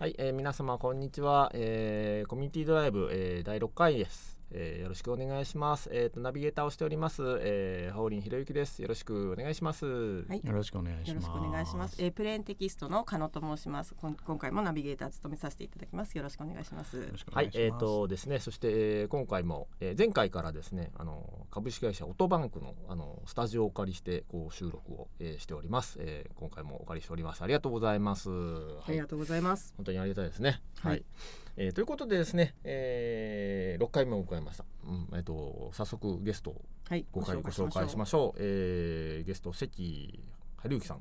はい、えー、皆様こんにちは、えー、コミュニティドライブ、えー、第6回です、えー、よろしくお願いしますえっ、とナビゲーターをしております、えー、ハオリンひろゆきですよろしくお願いしますはいよろしくお願いします。よろしくお願いします。えー、プレーンテキストの加野と申します。こん今回もナビゲーター務めさせていただきます。よろしくお願いします。はい。えー、とですねそして、えー今回も、えー、前回からですねあの株式会社オトバンクのあのスタジオをお借りしてこう収録を、えーしております、えー今回もお借りしておりますありがとうございます、はいありがとうございます。本当にありがたいですね。は、はいいえーということでですね、えー、6回目を迎えました。うんえっ、と早速ゲストをはい、ご回ご紹介しましょう。えー、ゲスト関春之さん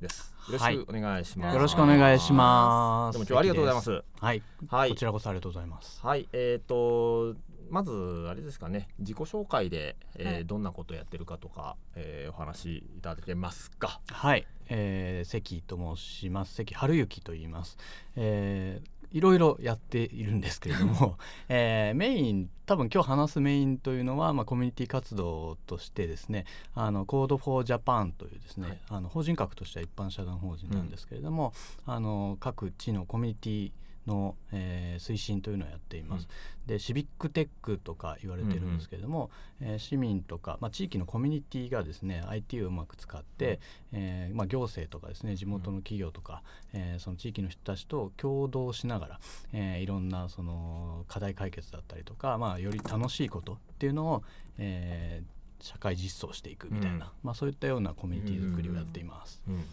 です。よろしくお願いします。よろしくお願いします。どうも今日はありがとうございます。はい、はいこちらこそありがとうございます。はい、えっ、とまずあれですかね自己紹介で、えーはいどんなことをやってるかとか、えーお話しいただけますか？はい、えー、関と申します。関春之と言います。えーいろいろやっているんですけれども、えーメイン多分今日話すメインというのは、まあ、コミュニティ活動としてですねあの Code for Japan というですね、はい。あの法人格としては一般社団法人なんですけれども、あの各地のコミュニティの、えー推進というのをやっています。でシビックテックとか言われてるんですけれども、えー市民とか、まあ、地域のコミュニティがですね IT をうまく使って、えーまあ、行政とかですね地元の企業とか、えーその地域の人たちと共同しながら、えーいろんなその課題解決だったりとか、まあ、より楽しいことっていうのを、えー社会実装していくみたいな、うん。まあ、そういったようなコミュニティ作りをやっています。うん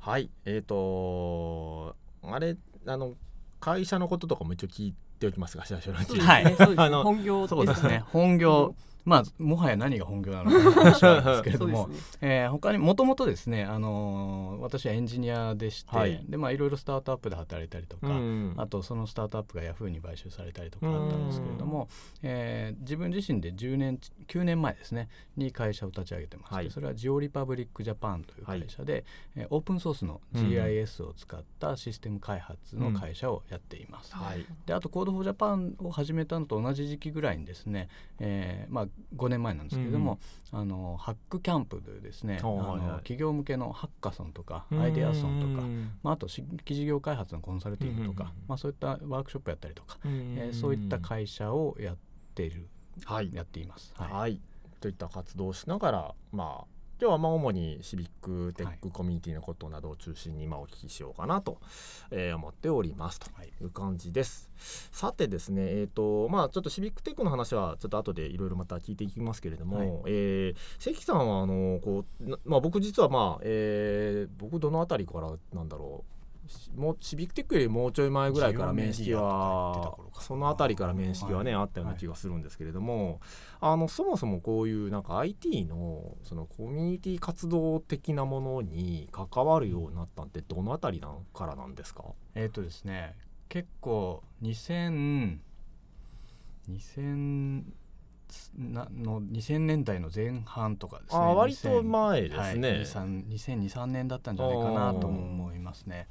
はい。えっ、とあれあの会社のこととかも一応聞いておきますが最初のうち。にはいね。そうですね。あの本業そうですね。本本業まあもはや何が本業なのか話なんですけれども、ね。えー他にもともとですね、あのー私はエンジニアでして、はいでまあいろいろスタートアップで働いたりとか、うん。あとそのスタートアップがヤフーに買収されたりとかあったんですけれども、えー自分自身で10年9年前ですねに会社を立ち上げてまして、はい。それはジオリパブリックジャパンという会社で、えーオープンソースのうん GIS を使ったシステム開発の会社をやっています。はい。であと Code for Japan を始めたのと同じ時期ぐらいにですね、えーまあ、5年前なんですけれども、あのハックキャンプでですね、はいはい。の企業向けのハッカソンとかうん。アイデアソンとか、まあ、あと新規事業開発のコンサルティングとか、うんまあ、そういったワークショップやったりとか、うんえーそういった会社をやっているはい。やっています。はい、はい。といった活動をしながらまあ今日はまあ主にシビックテッはいクコミュニティのことなどを中心にまあお聞きしようかなと、えー思っておりますとはいいう感じです。さてですねえっ、とまあちょっとシビックテックの話はちょっと後でいろいろまた聞いていきますけれども、はいえー関さんはあのこうなまあ僕実はまあ、えー僕どのあたりからなんだろうしもうシビックテックよりもうちょい前ぐらいから面識はそのあたりから面識はね、はいあったような気がするんですけれども、あのそもそもこういうなんか IT のそのコミュニティ活動的なものに関わるようになったんってどのあたりなんからなんですか？えっ、とですね結構2000 2000なの2000年代の前半とかですね。割と2000前ですね。はい、2002,3年だったんじゃないかなとも思いますね。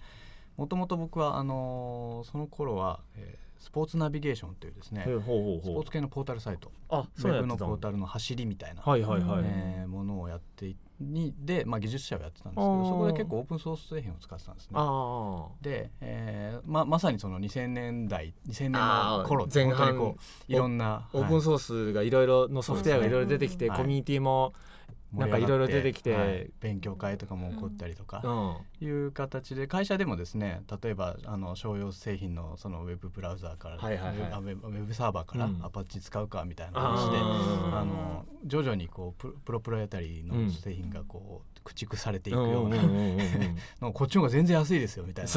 もともと僕はあのーその頃は、えースポーツナビゲーションというですねほうほうほうスポーツ系のポータルサイト。あウェブのポータルの走りみたいな、はいはいはい、えーものをやっていにで、まあ、技術者をやってたんですけどそこで結構オープンソース製品を使ってたんですね。あで、えーままさにその2000年代2000年の頃前半こういろんなあオープンソースがいろいろのソフトウェアがいろいろ出てきて、はい。コミュニティもなんかいろいろ出てきて、はい。勉強会とかも起こったりとか、うん。いう形で会社でもですね例えばあの商用製品のそのウェブブラウザーから、はいはいはい。ウェブサーバーからうん。アパッチ使うかみたいな話で、ああの徐々にこうプロプロプロエタリーうん。の製品がこう駆逐されていくような、うんこっちの方が全然安いですよみたいな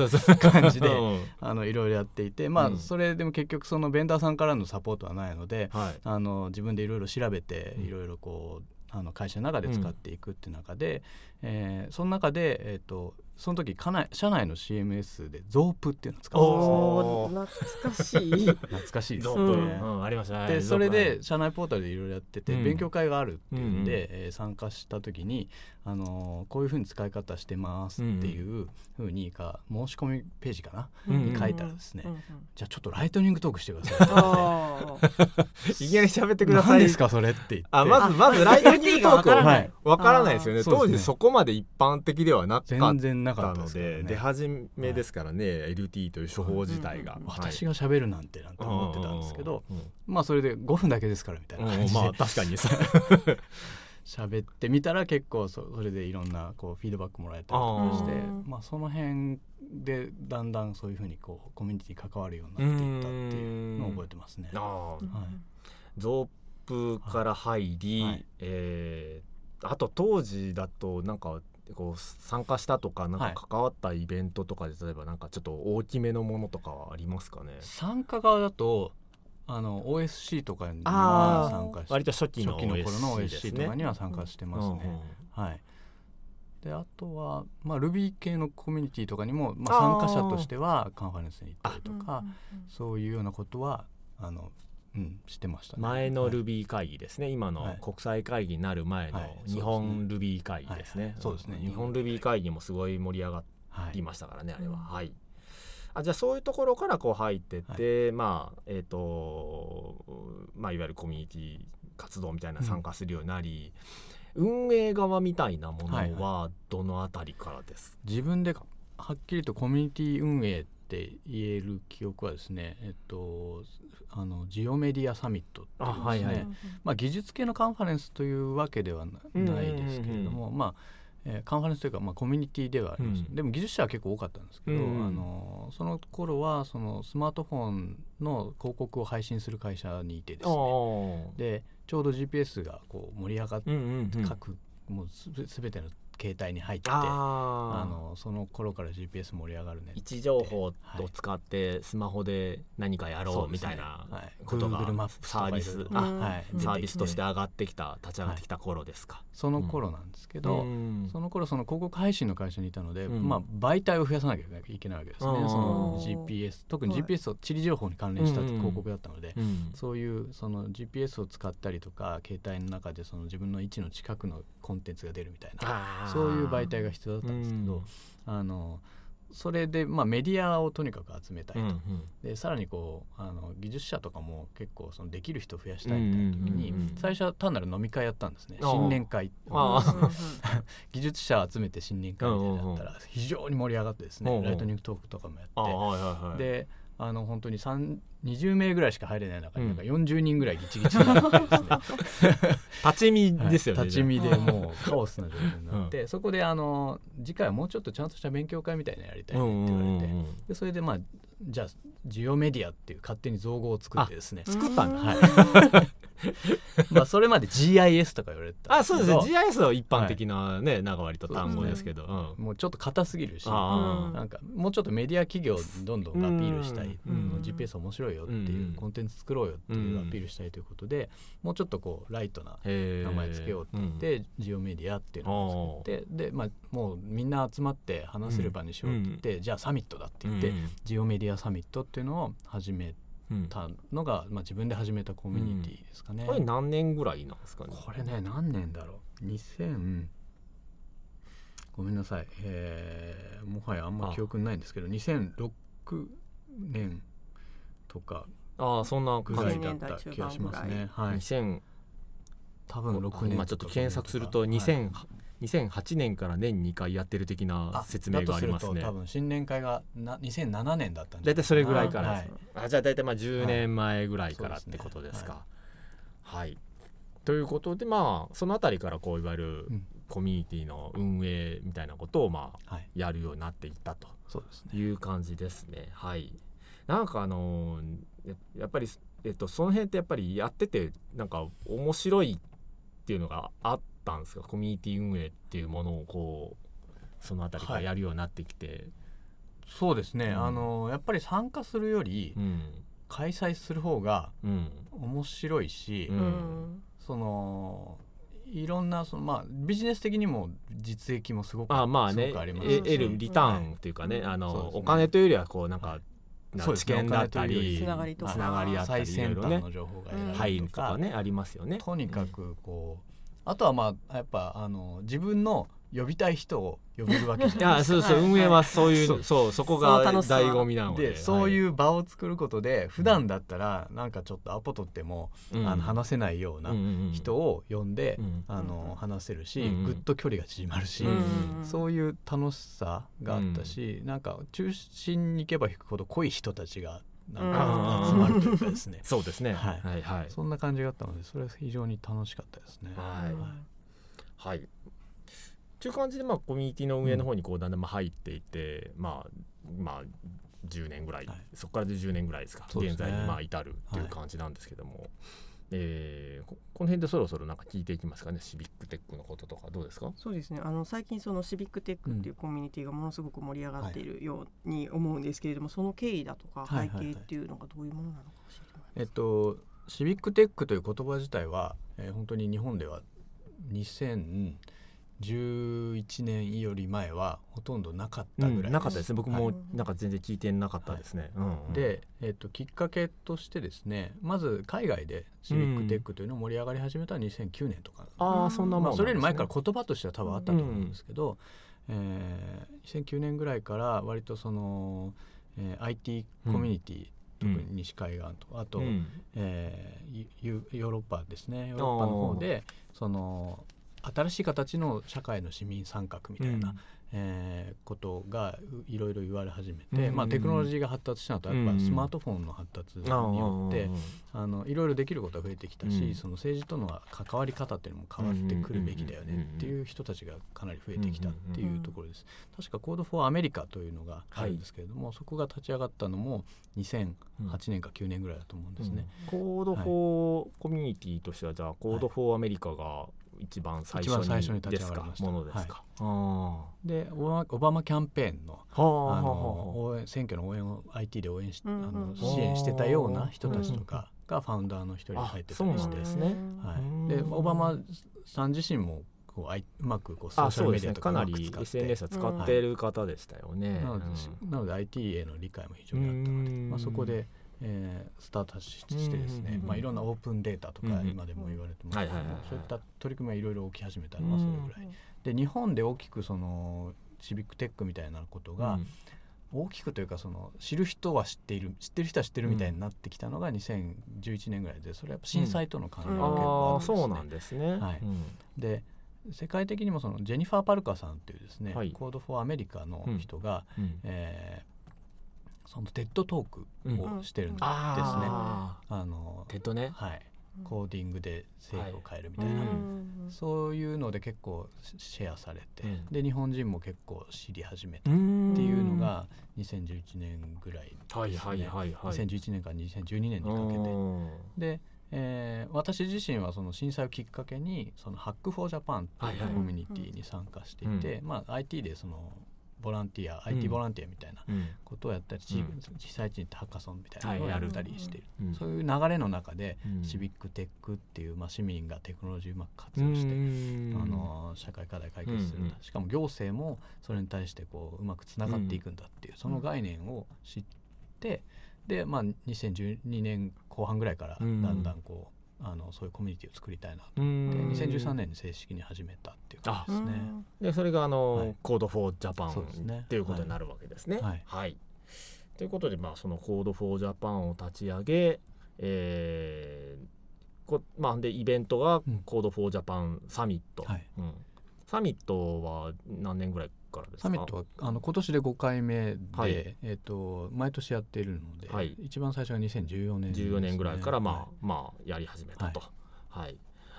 感じでいろいろやっていてまあ、うん。それでも結局そのベンダーさんからのサポートはないのではい。あの自分でいろいろ調べてうんいろいろこうあの会社の中で使っていくっていう中で、えーその中で、えー、とその時かな社内の CMS で ZOOP っていうのを使ってたんですね懐かしい。懐かしいです。ゾね。ープ、うん。ありました。ねでそれゾーで社内ポータルでいろいろやってて、うん。勉強会があるっていうんで、うんうん。えー参加した時に、あのーこういうふうに使い方してますっていうふうにか申し込みページかな、うんに書いたらですね、うんうん。じゃあちょっとライトニングトークしてください。いきなり喋ってください。何ですかそれって言って。あまずまずライトニングトーク。わからない。はい。わからないですよね。ね。当時そこまで一般的ではなかった。全然なかったのでね出始めですからね、LT という処方自体が、うん私が喋るなんてなんて思ってたんですけど、うんうんまあそれで5分だけですからみたいなうん感じで、まあ確かに。さ 喋ってみたら結構そそれでいろんなこうフィードバックもらえたりとかしてまあ、その辺でだんだんそういうふうにこうコミュニティに関わるようになっていったっていうのを覚えてますね。あはーい。ゾープから入り、はい。えーあと当時だとなんかこう参加したとかなんはいか関わったイベントとかで例えばなんかちょっと大きめのものとかはありますかね？参加側だとあの OSC とかには参加して割と初期の初期の頃の OSC とかには。参加してますね。うんうんはい。であとは、まあ、Ruby 系のコミュニティとかにも、まあ、参加者としてはカンファレンスに行ったりとかうん。そういうようなことはあの、うん、してましたね。前のはい Ruby 会議ですね、今のはい。国際会議になる前のはい。日本 Ruby 会議ですね、はい。そうですね。ん。日本 Ruby 会議。もすごい盛り上がはいりましたからね、あれは、うんはい。あじゃあそういうところからこう入ってって、まあえっ、とまあいわゆるコミュニティ活動みたいな参加するようになり、運営側みたいなものはいはどのあたりからです自分ではっきりとコミュニティ運営って言える記憶はですね、えっと、あのジオメディアサミットっていうですね、あはいはい。まあ、技術系のカンファレンスというわけではないですけれども、まあえーカンファレンスというか、まあ、コミュニティではあります、うん。でも技術者は結構多かったんですけど、うん。うんあのその頃はそのスマートフォンの広告を配信する会社にいてですね。でちょうど GPS がこう盛り上がって、うんうんうん。各もうすすべての携帯に入ってあのその頃から GPS 盛り上がるね位置情報を使ってスマホで何かやろそうみたいなはい。ことがサービスかいろいろあうん。はい。うんサービスとして出上がってきた立ち上がってきた頃ですか。その頃なんですけど、うん。その頃その広告配信の会社にいたので、うん。まあ、媒体を増やさなきゃいけないわけですね、うんそのうん GPS 特にはい GPS を地理情報に関連したうん広告だったので、うん。そういうその GPS を使ったりとか携帯の中でその自分の位置の近くのコンテンツが出るみたいなそういう媒体が必要だったんですけど、あのそれで、まあ、メディアをとにかく集めたいと、うんうん。でさらにこうあの技術者とかも結構そのできる人を増やしたいみたいな時に、うんうんうんうん。最初は単なる飲み会やったんですね。新年会 技術者を集めて新年会みたいなのやったら非常に盛り上がってですね、うんう。んライトニングトークとかもやって、であの本当に3 20名ぐらいしか入れない中にうん。なんか40人ぐらいギチギチになってですね、立ち見ですよね、はい立ち見でもうカオスな状況になって、そこであの次回はもうちょっとちゃんとした勉強会みたいなのやりたいねって言われて、うんうんうんでそれでまあじゃあジオメディアっていう勝手に造語を作ってですね。作ったんだ、はい。まあそれまで GIS とか言われてたんあそうです。ね GIS は一般的なね、なんか割と単語ですけど、うん。もうちょっと硬すぎるしあなんかもうちょっとメディア企業にどんどんアピールしたい、うん GPS 面白いよっていう、うんコンテンツ作ろうよっていうアピールしたいということで、もうちょっとこうライトな名前つけようって言って、ジオメディアっていうのを作ってで、まあ、もうみんな集まって話せる場にしようって言って、じゃあサミットだって言って、うんジオメディアサミットっていうのを始めうんたのが、まあ、自分で始めたコミュニティですかね。これ何年ぐらいなんですかね？これね何年だろう？2000ごめんなさい、えーもはやあんま記憶にないんですけど2006年とかああそんなぐ感じらいだった気がしますね。はい。2000多分6年今ちょっと検索すると2000 2008年から年2回やってる的な説明がありますね。多分新年会がな2007年だったんじゃない大体それぐらいからです、はいあじゃあ大体まあ10はい年前ぐらいからってことですか。はい、ということでまあそのあたりからこういわゆるうん。コミュニティの運営みたいなことをまあはい。やるようになっていったとそうですね。いう感じですね。はいなんかあのーややっぱりえっとその辺ってやっぱりやっててなんか面白いっていうのがあったんですか？コミュニティ運営っていうものをこうそのあたりからやるようになってきて、そうですね、うん。あのやっぱり参加するよりうん。開催する方がうん。面白いし、うん。うんそのいろんなその、まあ、ビジネス的にも実益もすごくあまあすね得るリターンっていうかね、うん。あのね。お金というよりはこうなんか、はいなそうですね知見だったりりつながりとか。つながりあったり最先端の情報が得られるとか,、入るとかねありますよね。とにかくこうあとはまあやっぱあの自分の呼びたい人を呼べるわけじいゃないですか。やそうそうはい運営はそういう、そう。そうそこが醍醐味なので。でそういうう場を作ることで普段だったらなんかちょっとアポ取っても、あの話せないような人を呼んで、うん。あうんの話せるし、うんぐっと距離が縮まるし、うんそういう楽しさがあったし、なんか中心に行けば行くほど濃い人たちがなんか集まるというかですね、そうですね。はい。はいはい。そんな感じがあったのでそれは非常に楽しかったですね。はい。うんはいという感じでまあコミュニティの運営の方にこうだんだんまあ入っていて、まあまあ10年ぐらい、はい。そこからで10年ぐらいですかね現在にまあ至るっていう感じなんですけども、えーここの辺でそろそろなんか聞いていきますかねシビックテックのこととかどうですかそうですねあの最近そのシビックテックっていうコミュニティがものすごく盛り上がっているように思うんですけれども、その経緯だとかはいはいはい背景っていうのがどういうものなのか教えてもらええっとシビックテックという言葉自体は、えー本当に日本では2011年より前はほとんどなかったぐらい、なかったですね。僕もはい。なんか全然聞いてなかったですね、うんうん。で、えっときっかけとしてですねまず海外でシビックテックというのを盛り上がり始めたのは2009年とか、ああそんなもんまあ、なんですね。それより前から言葉としては多分あったと思うんですけど、えー2009年ぐらいから割とその、えー IT コミュニティ、うん特に西海岸とあと、うん。えーユヨーロッパですね。ヨーロッパの方でその新しい形の社会の市民参画みたいな、えーことがういろいろ言われ始めて、うん。まあ、テクノロジーが発達したのとやっぱうん。スマートフォンの発達にあよってああのいろいろできることが増えてきたし、うん。その政治との関わり方っていうのも変わってくるべきだようんうんうんうんねっていう人たちがかなり増えてきたっていうところです。確か Code for America というのがあるんですけれども、そこが立ち上がったのも2008年か9年ぐらいだと思うんですね。 Code for コミュニティとしてはじゃあ Code for America が一番最初ににですか立ち上がりました。ものですか？あでオバマオバマキャンペーンのあのは応援選挙の応援を IT で応援し、うんうんあの支援してたような人たちとかがファウンダーの一人に入ってたりあそうして、なんですね。はい、でオバマさん自身もこうあいうまくこうソあーシャルメディアとかそうですねかなり SNS は使っている方でしたよね。なので,、うん。なので IT への理解も非常にあったので、うん。まあ、そこで、えースタートししてですね、うんまあ、いろんなオープンデータとかうん今でも言われてますけどはいはいはいはい。そういった取り組みがいろいろ起き始めたのはそれぐらい。で日本で大きくそのシビックテックみたいなことが、うん。大きくというかその知る人は知っている知ってる人は知ってるみたいになってきたのが2011年ぐらいでそれはやっぱ震災との関連が結構あるんですね。そうなんですね。で世界的にもそのジェニファー・パルカーさんっていうですね、はい。 Code for America の人が、うん。えーその TED トークをしてるんですね。ああのあ TED ね。はい、コーディングで政府を変えるみたいな、はい。そういうので結構シェアされて、うん。で日本人も結構知り始めたっっていうのが2011年ぐらいですね、はいはいはいはい。2011年から2012年にかけて。で、えー私自身はその震災をきっかけにその Hack for Japan というはいはい。コミュニティに参加していて、まあ、IT でそのボランティア、うん。IT ボランティアみたいなうん。ことをやったり、ちうん。被災地に行ってハッカソンみたいなのをはいやったりしている、うん。そういう流れの中で、うん。シビックテックっていう、まあ、市民がテクノロジーをうまく活用して、うん。あの社会課題解決するんだ、しかも行政もそれに対してこううまくつながっていくんだっていう、その概念を知ってで、まあ、2012年後半ぐらいからだうん。んだんこう、あのそういうコミュニティを作りたいなとう思って、ん。2013年に正式に始めたっていう感じですね。でそれがあの、はい。 Code for Japan そうですね。っていうことになるわけですね。はい。ということでまあその Code for Japan を立ち上げ、えーこまあ、でイベントがうん。 Code for Japan サミット、はい。うん。サミットは何年ぐらいからですか？サミットはあの今年で5回目で、はい。えー、と毎年やっているので、はい。一番最初は2014年ね、14年ぐらいからまあ、はい。まあやり始めたと。はい、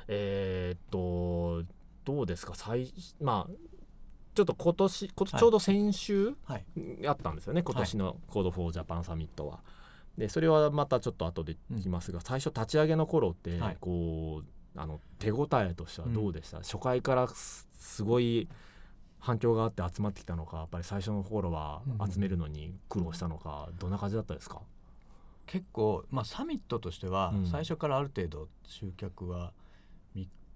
えーっとどうですか？最まあちょっと今年こはい。ちょうど先週、はい。あったんですよね？今年の Code for Japan サミットは。でそれはまたちょっと後で聞きますが、最初立ち上げの頃って、はい。こうあの手応えとしてはどうでした、初回からすすごい反響があって集まってきたのかやっぱり最初の頃はうん集めるのに苦労したのか、どんな感じだったですか、結構、まあ、サミットとしてはうん。最初からある程度集客は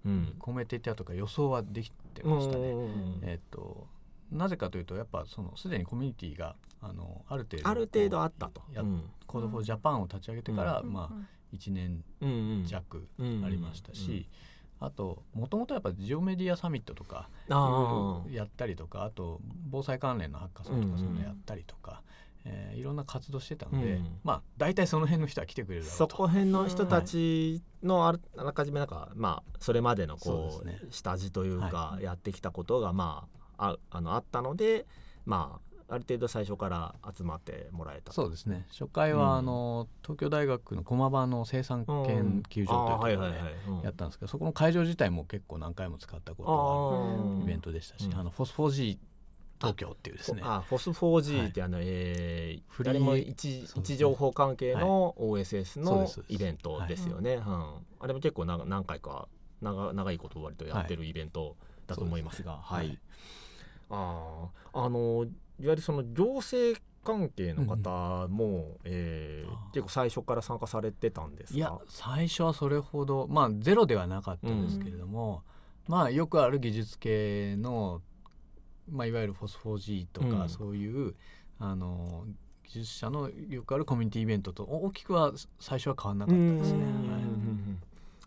うん。見込めていたとか予想はできてましたね。うんえっ、となぜかというとやっぱそのすでにコミュニティがあのある程度ある程度あったと。やうん。 Code for Japan を立ち上げてから、うまあ1年弱うんありましたし、あともともとやっぱジオメディアサミットとかあやったりとかあと防災関連のハッカソンとかそういうのやったりとか、えーいろんな活動してたので、うんまあ大体その辺の人は来てくれるだろそうと。こ辺の人たちのあらかじめなんかまあそれまでのこうね。下地というかはやってきたことがまあああのあったのでまあある程度最初から集まってもらえた。そうですね。初回は、うん。あの東京大学の駒場の生産研究所というところでやったんですけどそこの会場自体も結構何回も使ったことがああーるイベントでしたし、うん。あのフォスフォー G 東京っていうですね。あフォス 4G ってあの、えー誰も位置,、情報関係の OSS のイベントですよね、うん。あれも結構な何回か長長いこと割とやってるイベントだと思いますが、はい。あーあのいわゆるその行政関係の方も、えーあー。結構最初から参加されてたんですか？いや最初はそれほどまあゼロではなかったですけれども、まあよくある技術系の、まあ、いわゆるフォスフォー G とか、うん。そういうあの技術者のよくあるコミュニティイベントと大きくは最初は変わらなかったですね。うん。はい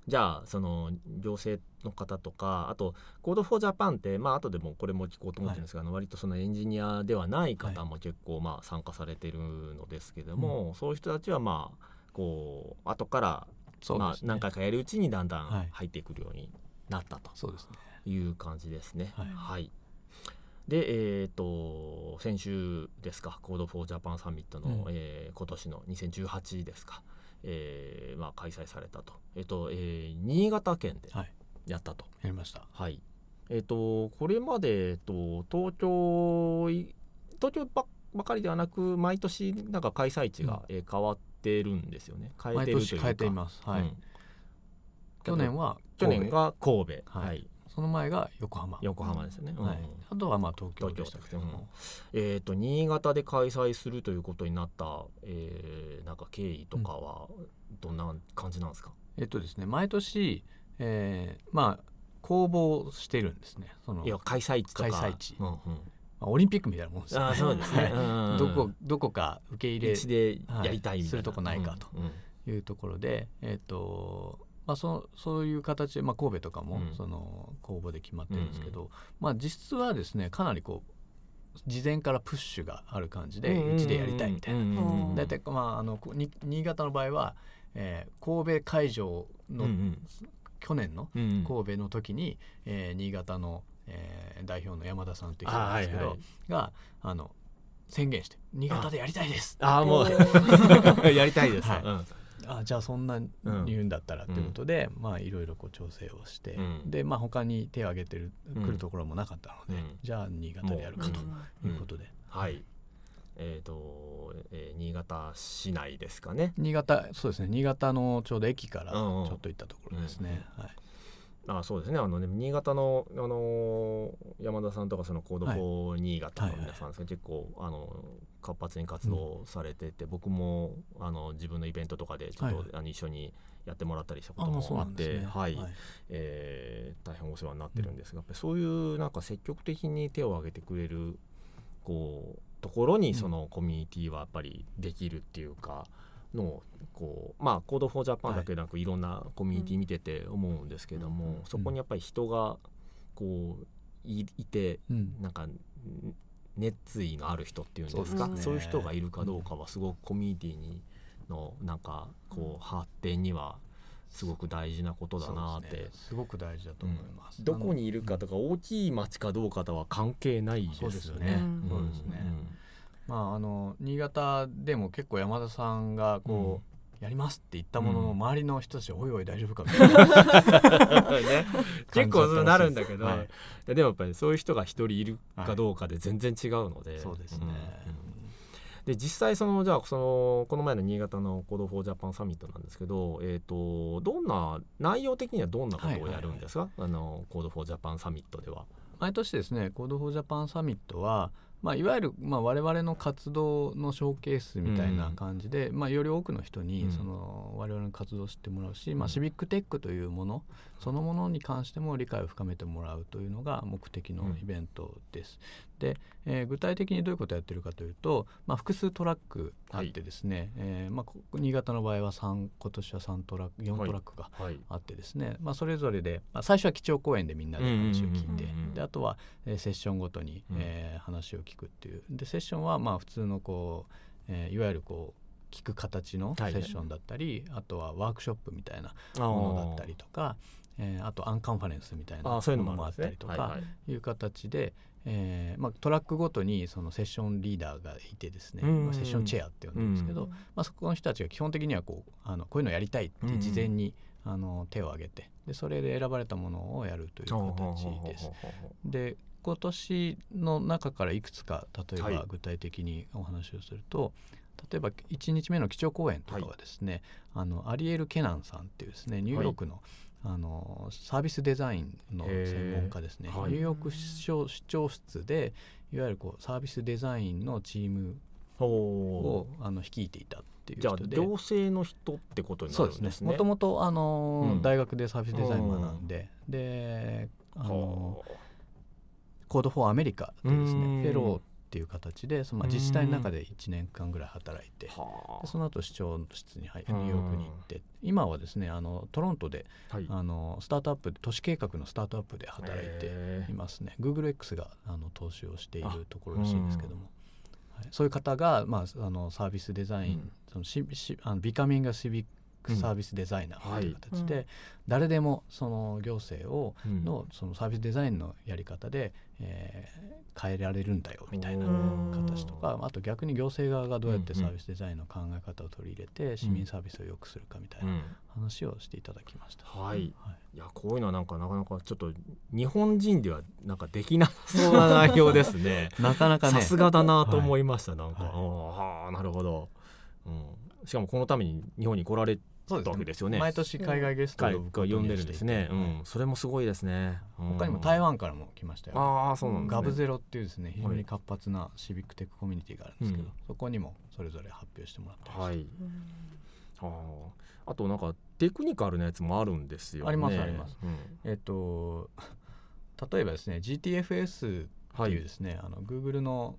じゃあその行政の方とかあと Code for Japan ってまあ後でもこれも聞こうと思ってるんですが、あの割とそのエンジニアではない方も結構まあ参加されてるのですけども、そういう人たちはまあこう後からまあ何回かやるうちにだんだはい。ん入ってくるようになったとそうですね。いう感じですね。はい。で、えー、と先週ですか、 Code for Japan サミットの、うん。えー今年の2018ですか、えーまあ、開催されたと、えーとえー新潟県ではい。やったと。やりました。はい。えー、とこれまで、えー、と東京い東京ばばかりではなく毎年なんか開催地が、えー変わってるんですよね。変え毎てるというか。年変えています。はい。うん。去年は去年が神戸、はい。はいその前が横浜。横浜ですよね。はい。うん。あとはまあ東京でしたけど。東京も。えー、と新潟で開催するということになった、えーなんか経緯とかはどんな感じなんですか、えっとですね毎年、えーまあ公募してるんですね。そのいや開催地とか。開催地。うんうん。まあ、オリンピックみたいなもんですよね。あーそうですね、どこどこか受け入れ一でやりたいはい。するとこないかとうんうん。いうところで、えっ、とまあそのそういう形で、まあ、神戸とかも、うん。その公募で決まってるんですけど、まあ実質はですねかなりこう事前からプッシュがある感じで、うちでやりたいみたいな。うんうんうんうん。大体、まあ、あの新潟の場合は、えー神戸会場の、うんうん。去年のうんうん。神戸の時に、えー新潟の、えー代表の山田さんっていう人なんですけど、あはい。はいがあの宣言して「新潟でやりたいです!ああもう やりたいです、はい。うんあじゃあそんなに言うんだったらっていうことで、まあいろいろこう調整をして、うん。でまあ他に手を挙げてる、うん来るところもなかったので、うん。じゃあ新潟でやるかとうん。いうことで、はい。えっ、と、えー新潟市内ですかね。新潟そうですね。新潟のちょうど駅からちうんうん。ょっと行ったところですね、はい。あそうですね。あのね新潟の、あのー山田さんとかその Code for 新潟の皆さんですね、結構あの活発に活動されてて、僕もあの自分のイベントとかでちょっと、はいあの一緒にやってもらったりしたこともあってはい。えー大変お世話になってるんですが、やっぱりそういうなんか積極的に手を挙げてくれるこうところにそのコミュニティはやっぱりできるっていうか。のをこうまあ Code for Japan だけでなくいろんなコミュニティ見てて思うんですけども、うん。そこにやっぱり人がこういいてうん。なんかん熱意のある人っていうんですかそう,、そういう人がいるかどうかはすごくコミュニティにのなんかこう発展にはすごく大事なことだなって、ね。すごく大事だと思います、どこにいるかとか大きい町かどうかとは関係ないですよね。そうですね。まああの新潟でも結構山田さんがこう、やりますって言ったものの、うん。周りの人たちはおいおい大丈夫かみたいな。ね、結構そうなるんだけど、はい。でもやっぱりそういう人が一人いるかどうかで全然違うので、そうですね、ん。うん。で実際そのじゃあそのこの前の新潟の Code for Japan サミットなんですけど、えー、とどんな内容的にはどんなことをやるんですか、あの Code for Japan サミットでは。毎年ですね Code for Japan サミットは、まあ、いわゆる、まあ、我々の活動のショーケースみたいな感じで、まあ、より多くの人にうん。その我々の活動を知ってもらうし、まあ、シビックテックというものそのものに関しても理解を深めてもらうというのが目的のイベントです。で、えー具体的にどういうことをやってるかというと、まあ、複数トラックあってですね、えーまあ、こ新潟の場合は3今年は3トラック4トラックがはい。あってですね、まあ、それぞれで、まあ、最初は基調講演でみんなで話を聞いてうんうんうんうんであとは、えーセッションごとに、うん。えー話を聞くっていう。でセッションはまあ普通のこう、えーいわゆるこう聞く形のセはい。ッションだったり、あとはワークショップみたいなあものだったりとか、えーあとアンカンファレンスみたいなもあーそういうののもあったりとかはいう形で、えーまあ、トラックごとにそのセッションリーダーがいてですね、うんまあ、セッションチェアって呼んでるんですけど、うんまあ、そこの人たちが基本的にはこうあのこういうのやりたいって事前に、あの手を挙げてでそれで選ばれたものをやるという形です。で今年の中からいくつか例えはい。ば具体的にお話をすると、例えば1日目の基調講演とかはですね、あのアリエル・ケナンさんっていうですねニューヨークの,、あのサービスデザインの専門家ですね、はいニュー。ヨーク市長市長室でいわゆるこうサービスデザインのチームほをあの率いていたっていう人で。行政の人ってことになそうですね。るんですね。もともとあのーうん。大学でサービスデザイン学んで、であのコード・フォー・アメリカというですうん。ねフェローっていう形でそのまあ自治体の中で1年間ぐらい働いてその後市長室に入ニうん。ューヨークに行って今はですねあのトロントであはい。あのスタートアップで都市計画のスタートアップで働いていますね。GoogleX があの投資をしているところらしいんですけども、うんはい、そういう方が、まあ、あのサービスデザイン、うん。そのししあのビカミングシビックうんサービスデザイナーという形で、はい誰でもその行政をうん。のそのサービスデザインのやり方で、えー変えられるんだよみたいなうん形とかあと逆に行政側がどうやってサービスデザインの考え方を取り入れて市民サービスを良くするかみたいうなん。話をしていただきました。はい。はい。いやこういうのはなんかなかなかちょっと日本人ではなんかできなさそうな内容ですね。なかなかね。さすがだなと思いました、なんか、はい。ああなるほど、うん、しかもこのために日本に来られそうたわけですよね。毎年海外ゲストをが呼んでるんですね、うん、それもすごいですね、うん。他にも台湾からも来ましたよ。ああそうなんですね。ガブゼロっていうですね非常に活発なシビックテックコミュニティがあるんですけど、うん。そこにもそれぞれ発表してもらってましたはい。あああとなんかテクニカルなやつもあるんですよね。ありますあります、うん。えっと例えばですね GTFS ってはい。いうですね、あの Google の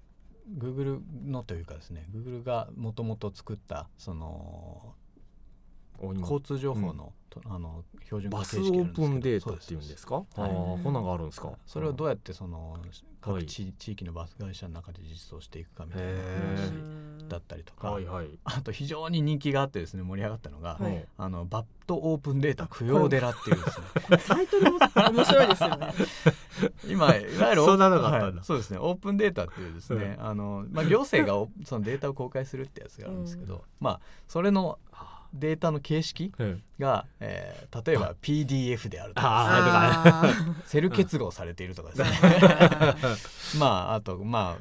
Google のというかですね Google がもともと作ったその交通情報の,、とあの標準化バスオ形式あるんですけど。ープンデータっていうんですか？ああはい。こんなんがあるんですか？それをどうやってその各はい。地,、地域のバス会社の中で実装していくかみたいなへ話だったりとか、はいはい。あと非常に人気があってですね盛り上がったのが、はい。あのバッドオープンデータ供養寺っていうですね。タイトルも面白いですよね。今いわゆるそんなのがあったんだ。はい。そうですね。オープンデータっていうですね、あのまあ、行政がおそのデータを公開するってやつがあるんですけど、まあそれのデータの形式うん。が、えー例えば PDF であるとか セル結合されているとかですね。まああとま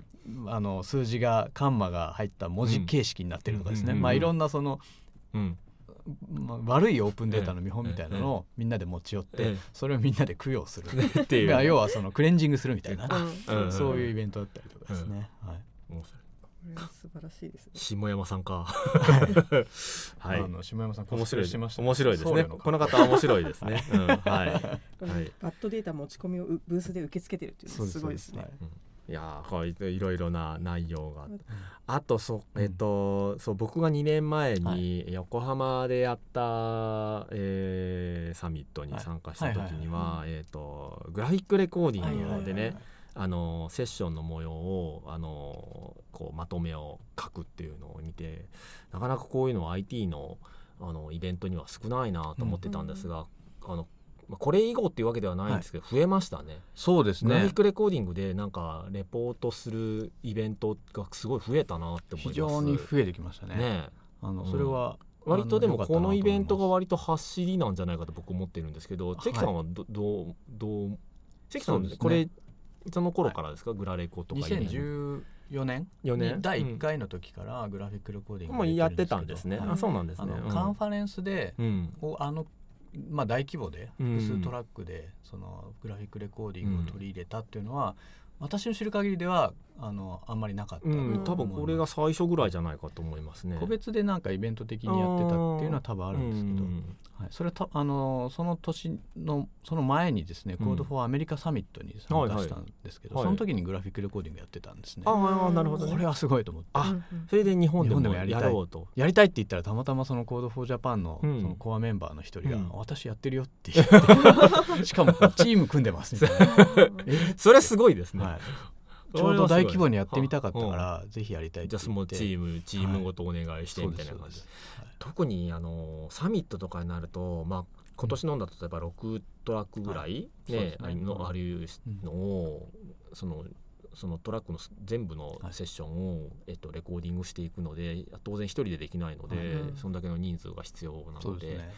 ああの数字がカンマが入った文字形式になってるとかですね、うんまあいろんなその、うん。まあ、悪いオープンデータの見本みたいなのをみんなで持ち寄って、ええそれをみんなで供養する、っていう。まあ要はそのクレンジングするみたいな、そういうイベントだったりとかですね、はい。面白い素晴らしいですね。下山さんか。はい。あの下山さん面白い。レしてました。面白いですね。この方は面白いですね、うん、はい。はい。バッドデータ持ち込みをうブースで受け付けてるっていうすごいですね。はい。いやーはいいろいろな内容が。うん。あとそうえっと、そう僕が2年前に横浜でやった、えーサミットに参加した時にはえっとグラフィックレコーディングでねあのセッションの模様をあのこうまとめを書くっていうのを見てなかなかこういうのは IT のあのイベントには少ないなと思ってたんですが、あのまあこれ以後っていうわけではないんですけど、増えましたね。そうですね。グラフィックレコーディングでなんかレポートするイベントがすごい増えたなって思います。非常に増えてきましたね。ねあのうん。それは、割とでもこのイベントがは割と走りなんじゃないかと僕思ってるんですけどはい関さんはどどうどう関さんこれその頃からですか、グラレコとかいうの。2014年？4年？に第1回の時からグラフィックレコーディングもうやってたんですね。はいあそうなんですね。カンファレンスでうん。こうあのまあ、大規模でうん。複数トラックでそのグラフィックレコーディングを取り入れたっていうのは、私の知る限りではあのあんまりなかったとうん、多分これが最初ぐらいじゃないかと思いますね。個別でなんかイベント的にやってたっていうのは多分あるんですけど、うんはい、それたあのその年のその前にですね、うん Code for America サミットに参加したんですけど、はいはい。その時にグラフィックレコーディングやってたんですね。ああなるほどね。これはすごいと思って。あそれで日本で日本でももやりたい。やろうとやりたいって言ったらたまたまその Code for Japan のそうん。のコアメンバーの一人が、うん。私やってるよって言って。しかもチーム組んでますみたいな。え それすごいですね、はい、ちょうど大規模にやってみたかったかうん。ら、ぜひやりたいってじゃあそのチームチームごとお願いしてみたいな感じ、はい。特にあのサミットとかになるとまあ今年のんだと例えば6トラックぐらい、ねそうですね。あのあるのを、そのそのトラックの全部のはい。セッションを、えっと、レコーディングしていくので当然一人でできないので、うん。そんだけの人数が必要なのでね。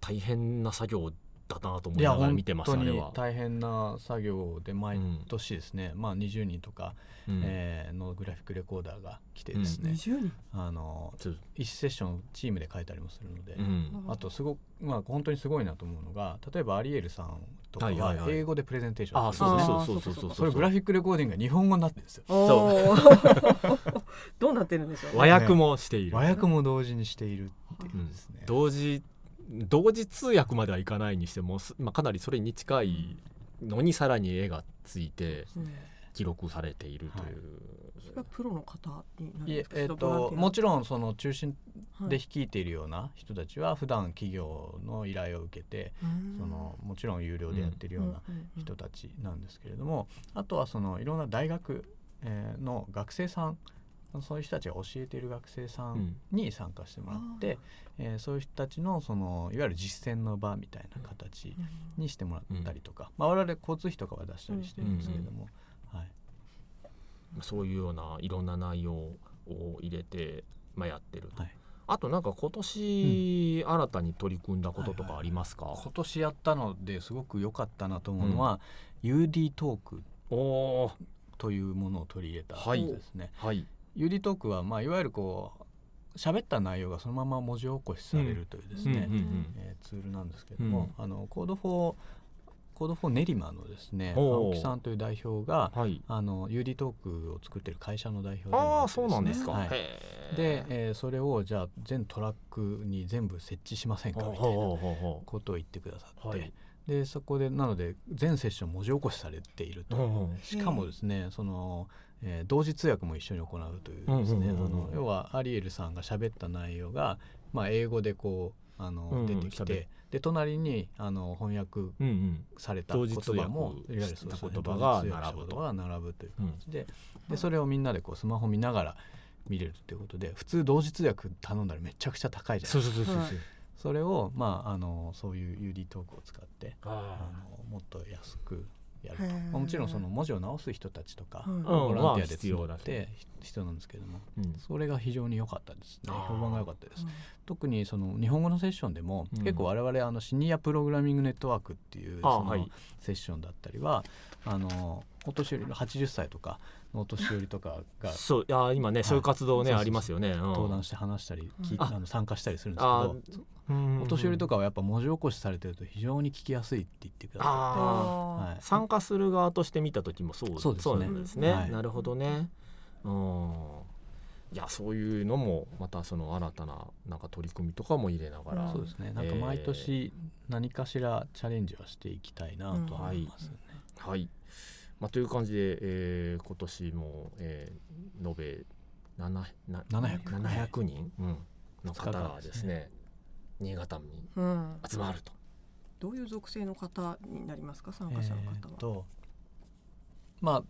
大変な作業だなと思いながら見てます当にあれは。大変な作業で毎年ですね、まあ20人とか、うん。えーのグラフィックレコーダーが来てですね、20人？あのそう。1セッションチームで書いたりもするので、うん。あとすごくまあ本当にすごいなと思うのが例えばアリエルさんとかは英語でプレゼンテーションあするんですよそうそうそうそうそうそれグラフィックレコーディングが日本語になってるんですよ。おー。どうなってるんでしょうね。和訳もしている、和訳も同時にしているっていううんですね、同時同時通訳まではいかないにしても、すまあ、かなりそれに近いのにさらに絵がついてうん記録されているという、それはプロの方になるえですか？えっともちろんその中心ろで率いているような人たちは普段企業の依頼を受けてそのもちろん有料でやってるような人たちなんですけれどもあとはそのいろんな大学えーの学生さんそういう人たちが教えている学生さうん。んに参加してもらって、えーそういう人たちのそのいわゆる実践の場みたいな形にしてもらったりとか、まあ、我々交通費とかは出したりしてるんですけれども、はい、そういうようないろんな内容を入れて、まあ、やってると、はい。あとなんか今年新たに取り組んだこととかありますか、今年やったのですごく良かったなと思うのは、UD トークおおー。というものを取り入れたはいですね。はい、UD トークは、まあ、いわゆるこう喋った内容がそのまま文字起こしされるというですね、うんうんうん。えーツールなんですけれども、あの Code for Code for 練馬のですね青木さんという代表がはい。あの UD トークを作ってる会社の代表でもあそうなんですか、はい。で、えーそれをじゃあ全トラックに全部設置しませんかみたいなことを言ってくださって、はい。でそこでなので全セッション文字起こしされていると、ううんうん。しかもですねその、えー同時通訳も一緒に行うというですね、要はアリエルさんが喋った内容が、まあ、英語でこうあの、うんうん出てき喋てで隣にあの翻訳うんうん。された同言時通訳葉もいわゆるそうですねした言葉が並ぶと。言葉が並ぶという形で,、でそれをみんなでこうスマホ見ながら見れるっていうことで普通同時通訳頼んだらめちゃくちゃ高いじゃないですか。そうそうそうそうはいそれを、まあ、あのそういう UD トークを使ってああのもっと安くやると。まあもちろんその文字を直す人たちとか、うん。ボランティアでまあ必要だ募って必要なんですけども。ーうん。それが非常に良かったですね。評判が良かったです。特にその日本語のセッションでも、うん。結構我々あのシニアプログラミングネットワークっていうそのあはい。セッションだったりはあのお年寄りの80歳とかのお年寄りとかがそういや今ね、い。そういう活動ねありますよね、うん。登壇して話したり、うん。あ。の参加したりするんですあけど。う。ん。お年寄りとかはやっぱ文字起こしされてると非常に聞きやすいって言ってくださあって、はい、参加する側として見た時もそうそうですね。ですね、はい。なるほどね。うん。いやそういうのもまたその新たななんか取り組みとかも入れながら、うんそうですね。なんか毎年何かしらチャレンジはしていきたいなとは思いますね、はい、まあ、という感じで、えー今年も、えー延べ7な700 700人、うん、の方がですね。新潟にうん。集まると。どういう属性の方になりますか？参加者の方は。えーまあ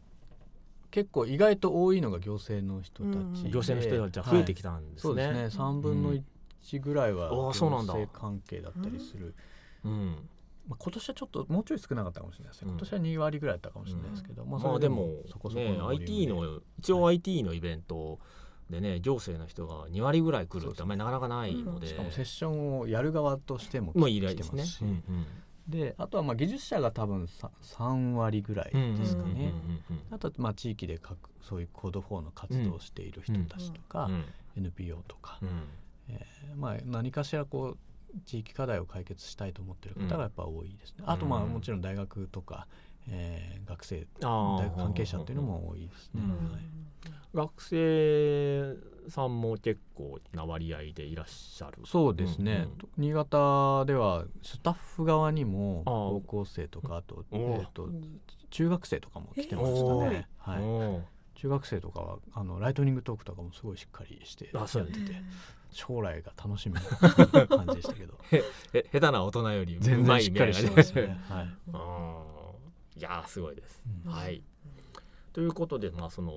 結構意外と多いのが行政の人たちで、うん行政の人たちは増えてきたんですね。そうですね。3分の1ぐらいはあ行ーそうなんだ。政関係だったりする、うんまあ、今年はちょっともうちょい少なかったかもしれないですね、うん。今年は2割ぐらいだったかもしれないですけど、まあそまあでもそこそこね IT で。の一応 IT のイベントでね行政の人が2割ぐらい来るってあんまりなかなかないので、しかもセッションをやる側としても来てます。し、うんうん。であとはまあ技術者が多分さ3割ぐらいですかね、うんうんうんうんあとはまあ地域で各そういうコード4の活動をしている人たちとか、うん NPO とか、うん。えーまあ、何かしらこう地域課題を解決したいと思ってる方がやっぱ多いですね、あとまあうんもちろん大学とか、えー学生大学関係者っていうのも多いですね、うん。はい。学生さんも結構な割合でいらっしゃる？そうですね、うん新潟ではスタッフ側にも高校生とかあと,、おえー、と中学生とかも来てましたえね、はい、中学生とかはあのライトニングトークとかもすごいしっかりしてやってて将来が楽しみな 感じでしたけど。え下手な大人よりう全然しっかりしてましたね、はいうん。い。やーすごいです。うん。はい。ということで、まあ、その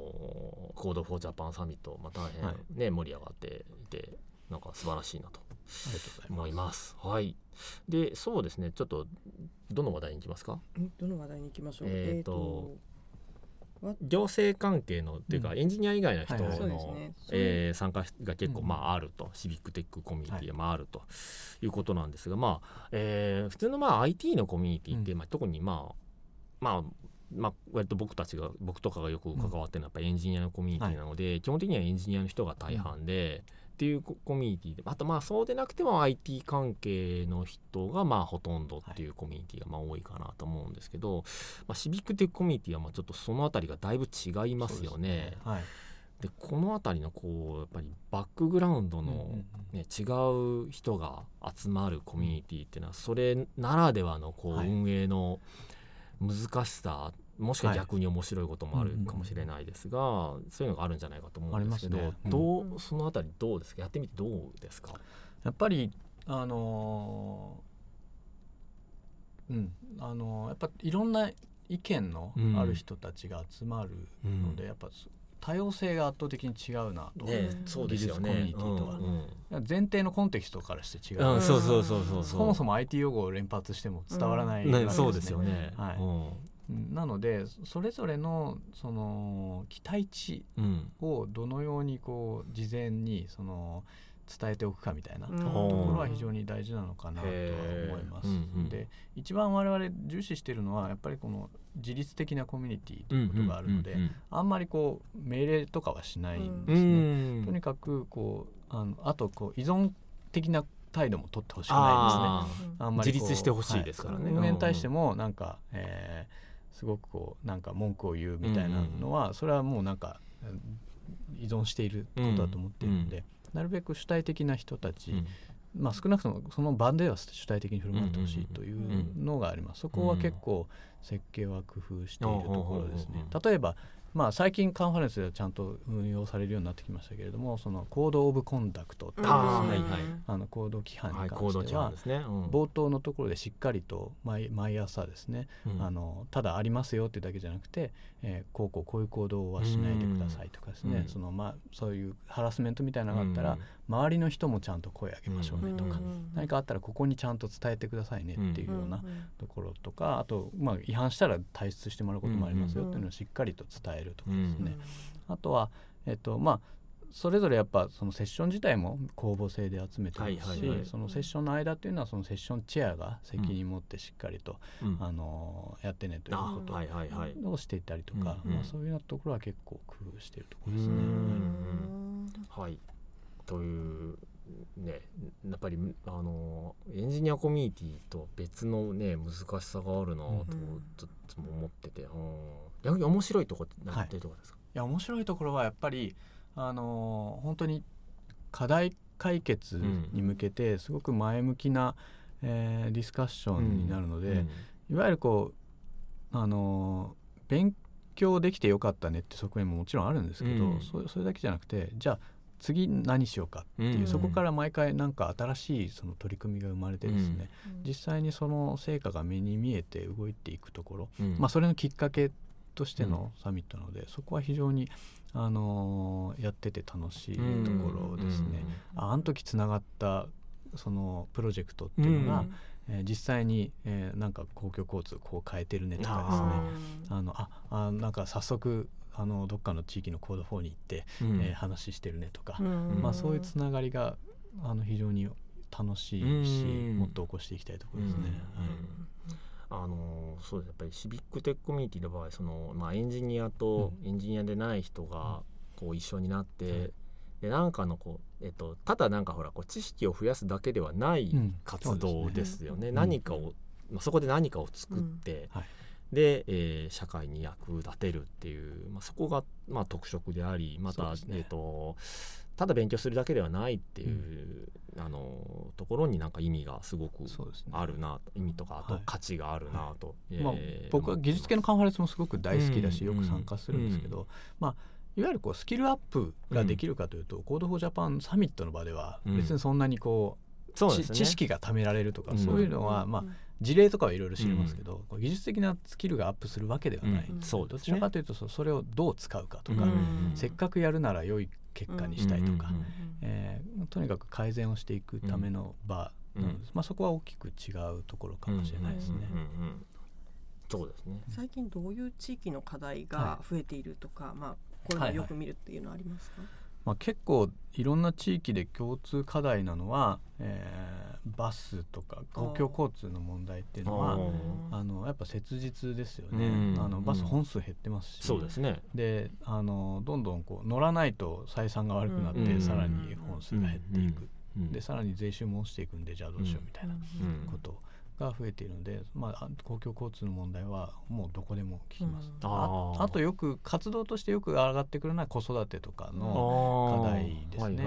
Code for Japan サミット、まあ、大変、はい。ね盛り上がっていてなんか素晴らしいなとありがとうございます。思います。はい、でそうですね。ちょっとどの話題に行きますか？うんどの話題に行きましょう？えーとえーと行政関係のっていうか、うん。エンジニア以外の人のね。えー参加が結構、うん。まあ、あると。シビックテックコミュニティはい。でまああると。いうことなんですが、まあえー普通のまあ IT のコミュニティって、うん。まあ、特にまあまあまあ、割と僕たちが僕とかがよく関わってるのはやっぱエンジニアのコミュニティなので、基本的にはエンジニアの人が大半で、っていうココミュニティであとまあそうでなくても IT 関係の人がまあほとんどっていうコミュニティがまあ多いかなと思うんですけど、まあ、シビックテックコミュニティはまあちょっとそのあたりがだいぶ違いますよね。はい。でこの辺りのこうやっぱりバックグラウンドの、うんうんうん。ね、違う人が集まるコミュニティっていうのはそれならではのこうはい。運営の難しさもしくははい。逆に面白いこともあるうんうんうん。かもしれないですが、そういうのがあるんじゃないかと思うんですけどありますね。どううんそのあたりどうですか？やってみてどうですか？やっぱりあのーうん。あのーやっぱいろんな意見のある人たちが集まるので、やっぱ多様性が圧倒的に違うなと、ねうんそうですよね。技術コミュニティとはうんうん。前提のコンテキストからして違う、うんそうそうそうそうそもそも IT 用語を連発しても伝わらない、ね、そうですよね。はい。うんうんなのでそれぞれのその期待値うん。をどのようにこう事前にその伝えておくかみたいなうん。ところは非常に大事なのかなとは思います。うんうん。で一番我々重視しているのはやっぱりこの自律的なコミュニティということがあるので、うんうんあんまりこう命令とかはしないんうですね。ん。とにかくこうあのあとこう依存的な態度も取ってほしくないですね。ああんまり自立してほしいですからね。はい。運営に対してもなんか、えーすごくこうなんか文句を言うみたいなのは、それはもうなんかうん依存していることだと思っているので、なるべく主体的な人たち、うん。まあ、少なくともその場では主体的に振る舞ってほしいというのがあります。そこは結構設計は工夫しているところですね。うん。例えばまあ、最近カンファレンスではちゃんと運用されるようになってきましたけれどもそのコード・オブ・コンダクトっていうですねあのコード規範はい、に関行動しては冒頭のところでしっかりと毎毎朝ですね、うん。あのただありますよってだけじゃなくて、えーこうこうこういう行動はしないでくださいとかですね、うん。そのまあ、そういうハラスメントみたいなのがあったら、うん周りの人もちゃんと声上げましょうねとか、うん何かあったらここにちゃんと伝えてくださいねっていうようなところとか、あと、まあ、違反したら退出してもらうこともありますよっていうのをしっかりと伝えるとかですね、あとは、えっとまあ、それぞれやっぱそのセッション自体も公募制で集めてますし、はいはいはい。そのセッションの間っていうのはそのセッションチェアが責任持ってしっかりと、うん。あのやってねというあことはいはいはい。をしていったりとか、まあ、そういうようなところは結構工夫しているところうですね。ん。はい。というねやっぱりあのエンジニアコミュニティと別のね難しさがあるなとうんちょっと思ってて、うん。逆に面白いとこって何はいていうとこですか？いや面白いところはやっぱりあの本当に課題解決に向けてすごく前向きな、えーディスカッションになるので、うん。いわゆるこうあの勉強できてよかったねって側面ももちろんあるんですけど、それだけじゃなくてじゃあ次何しようかっていう、うん。そこから毎回なんか新しいその取り組みが生まれてですね、実際にその成果が目に見えて動いていくところ、うん。まあ、それのきっかけとしてのサミットなので、そこは非常に、あのーやってて楽しいところですね。ああの時つながったそのプロジェクトっていうのが、えー実際に、えーなんか公共交通こう変えてるねとかですね。あのああなんか早速あのどっかの地域のコード4に行って、うん。えー話してるねとか、ん。まあ、そういうつながりがあの非常に楽しいし、うん。もっと起こしていきたいところですね。あのそうですやっぱりシビックテックコミュニティの場合その、まあ、エンジニアとエンジニアでない人がこう一緒になって、うんでなんかのこう、えっと、ただなんかほらこう知識を増やすだけではないうん。活動ですよね。ね。何かを、まあ、そこで何かを作って、はいで、えー社会に役立てるっていう、まあ、そこが、まあ、特色でありまた、ね。えっとただ勉強するだけではないっていう、あのところになんか意味がすごくあるなと意味とかあとはい。価値があるなと、えーまあ、僕は技術系のカンファレンスもすごく大好きだし、うんよく参加するんですけど、まあ、いわゆるこうスキルアップができるかというと、 Code for Japan サミットの場ではうん。別にそんなにこう、そうですね。知知識が貯められるとか、うん。そういうのは、まあ、事例とかはいろいろ知れますけど、こう技術的なスキルがアップするわけではない、うん。そうですね。どちらかというとそそれをどう使うかとか、うん。せっかくやるなら良い結果にしたいとか、うんえーとにかく改善をしていくための場なので、うん。まあ、そこは大きく違うところかもしれないですね。そうですね。最近どういう地域の課題が増えているとか、まあこれもよく見るっていうのはありますか、まあ、結構いろんな地域で共通課題なのは、えーバスとか公共交通の問題っていうのはあのやっぱ切実ですよね、うん。あのバス本数減ってますし、そうですね。であのどんどんこう乗らないと採算が悪くなって、うん。さらに本数が減っていく、うん。でさらに税収も落ちていくんでじゃあどうしようみたいなうん。ことが増えているので、まあ、あ公共交通の問題はもうどこでも聞きます、うん。ああとよく活動としてよく上がってくるのは子育てとかの、課題ですね。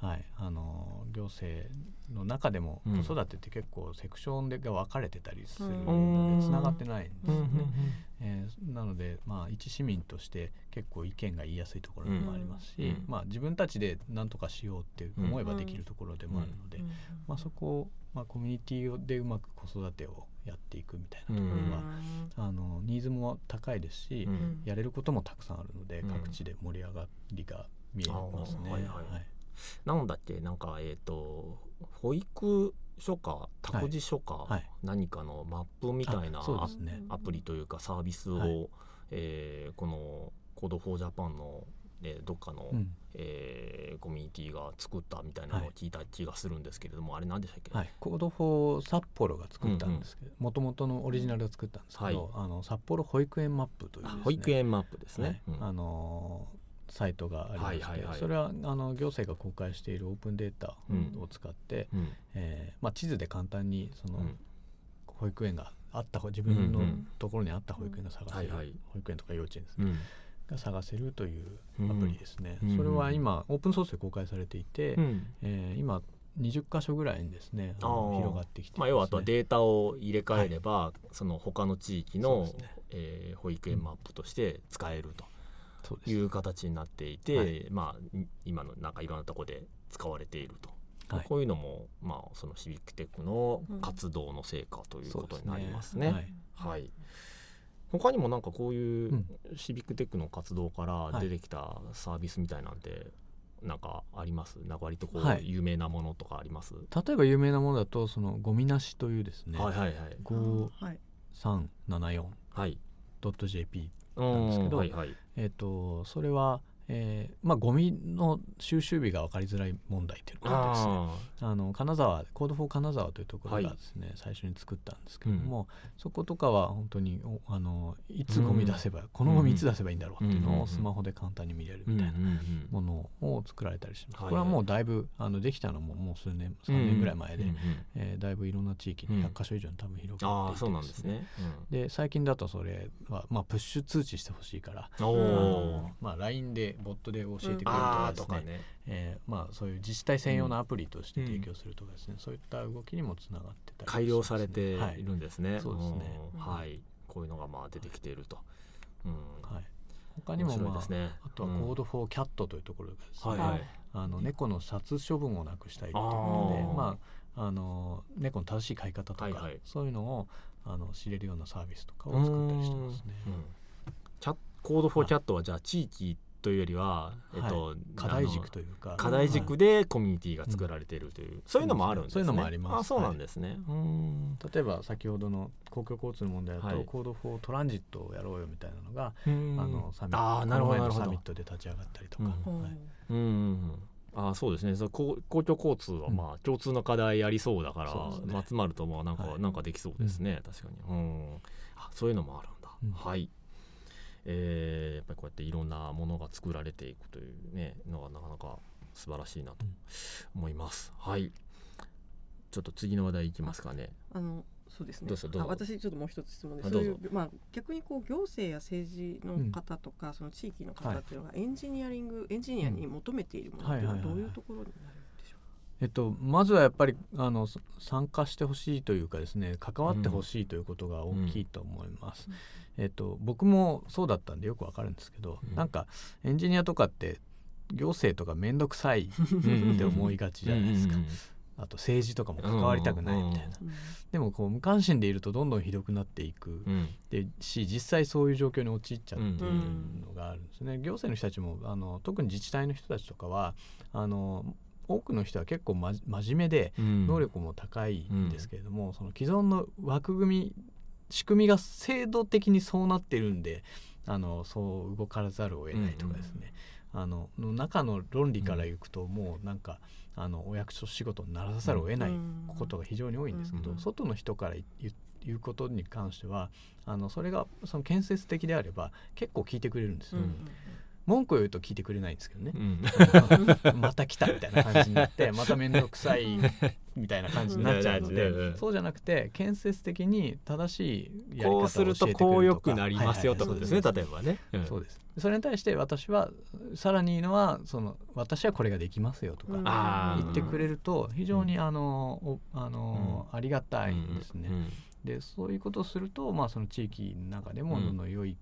はい。はい、あの行政の中でもうん。子育てって結構セクションでが分かれてたりするうんのでつながってないんですよね。うんえーなので、まあ、一市民として結構意見が言いやすいところもありますし、うんまあ、自分たちで何とかしようって思えばできるところでもあるので、まあ、そこを、まあ、コミュニティでうまく子育てをやっていくみたいなところは、あのニーズも高いですし、うん。やれることもたくさんあるので、うん。各地で盛り上がりが見えますね。はい。はいなんだっけ？なんかえっ、と保育所か託児所か、はい。何かのマップみたいなあそうですね。アプリというかサービスを、はい。えーこの Code for Japan の、えーどっかの、うん。えーコミュニティが作ったみたいなのを聞いた気がするんですけれども、あれ何でしたっけ、はい、 Code for 札幌が作ったんですけどもともとのオリジナルを作ったんですけど、あの札幌保育園マップというですね。あ保育園マップですね。はい。うん。あのーサイトがありまして、はいはいはい。それはあの行政が公開しているオープンデータを使って、うん。えーまあ、地図で簡単にその、うん。保育園があった自分のところにあった保育園が探せる、保育園とか幼稚園ですね、うん。が探せるというアプリですね、うん。それは今オープンソースで公開されていて、うん。えー今20箇所ぐらいにですね広がってきてまあ、要はあとはーデータを入れ替えれば、その他の地域の、ね。えー保育園マップとして使えるという形になっていて、はい。まあい今のなんかいろんなところで使われていると、はい。こういうのも、まあ、そのシビックテックの活動の成果ということになりますね。そうですねはい。他にもなんかこういううん。シビックテックの活動から出てきたサービスみたいなんてなんかあります？なんか割とこうはい。有名なものとかあります、例えば有名なものだとそのゴミなしというですね、はいはいはい。はい、5374.jp はい。なんですけどはいはいえっ、とそれは、えーまあゴミの収集日が分かりづらい問題というのがですね。ああの金沢 Code for 金沢というところがですね、最初に作ったんですけれども、そことかは本当におあのいつゴミ出せば、このゴミいつ出せばいいんだろうっていううんうんうんのをスマホで簡単に見れるーみたいなうんうんものを作られたりします。はいこれはもうだいぶあのできたのももう数年3年ぐらい前で、うんうんえーだいぶいろんな地域に100箇所以上に多分広がっていてですね。で最近だとそれは、まあ、プッシュ通知してほしいからうん、あおのおまあ、LINE でボットで教えてくれるとあかですね。あとかね。えーまあ、そういう自治体専用のアプリとして提供するとかですね、そういった動きにもつながってたり改良されてはいいるんですね。そうですね。うん。はい。こういうのがまあ出てきていると。うん。はい、他にも、まあですね。あとはコードフォーキャットというところがですね、はい。はい。あの猫の殺処分をなくしたいっていうことでまあ、あの猫の正しい飼い方とか、はいはい。そういうのをあの知れるようなサービスとかを作ったりしてますね。うん。キャ Code for Cat はじゃあ地域というよりは、えっと、課題軸あというか。の課題軸でコミュニティが作られているという、そういうのもあるんですね。そういうのもあります。あそうなんですね。うん。例えば先ほどの公共交通の問題だと、はい。 Code for Transit をやろうよみたいなのが、うん。あのサミットなるほどサミットで立ち上がったりとか、うん。はい。うんうんうん。あそうですね。そう公公共交通はまあ共通の課題ありそうだから、そうですね。まあ集まるとまあなんか、はい。なんかできそうですね、確かに、うん、あそういうのもあるんだ、うん。はいえーやっぱりこうやっていろんなものが作られていくというねのがなかなか素晴らしいなと思います、はい。ちょっと次の話題いきますかね。あのそうですね。どうぞどうぞ。あ私ちょっともう一つ質問であそういどううまあ、逆にこう行政や政治の方とか、その地域の方っていうのがエンジニアリングエンジニアに求めているものっていうのはどういうところになるんでしょえっと、まずはやっぱりあのそ参加してほしいというかですね関わってほしいということが大きいと思います、えっと、僕もそうだったんでよくわかるんですけど、うん。なんかエンジニアとかって行政とか面倒くさいって思いがちじゃないですか、うんうんあと政治とかも関わりたくないみたいな、う、うんでもこう無関心でいるとどんどんひどくなっていく、うん。うんでし実際そういう状況に陥っちゃうっていうのがあるんですね、行政の人たちもあの特に自治体の人たちとかはあの多くの人は結構ま真面目でうん。能力も高いんですけれども、その既存の枠組み仕組みが制度的にそうなってるんであのそう動かざるを得ないとかですね、あのの中の論理からいくともうなんかあのお役所仕事にならざるを得ないことが非常に多いんですけど、うん外の人から言うことに関してはあのそれがその建設的であれば結構聞いてくれるんですよ、うん文句を言うと聞いてくれないんですけどね。う、ん。また来たみたいな感じになって また面倒くさいみたいな感じになっちゃうので、うんうんそうじゃなくて建設的に正しいやり方をこうするとこう良とか。くなりますよってことですね例えばね。うん。そうです。それに対して私はさらにいいのはその私はこれができますよとか、言ってくれると非常にあの、おあのありがたいうんですね。うん。でそういうことをすると、まあ、その地域の中でもうん。どんどん良い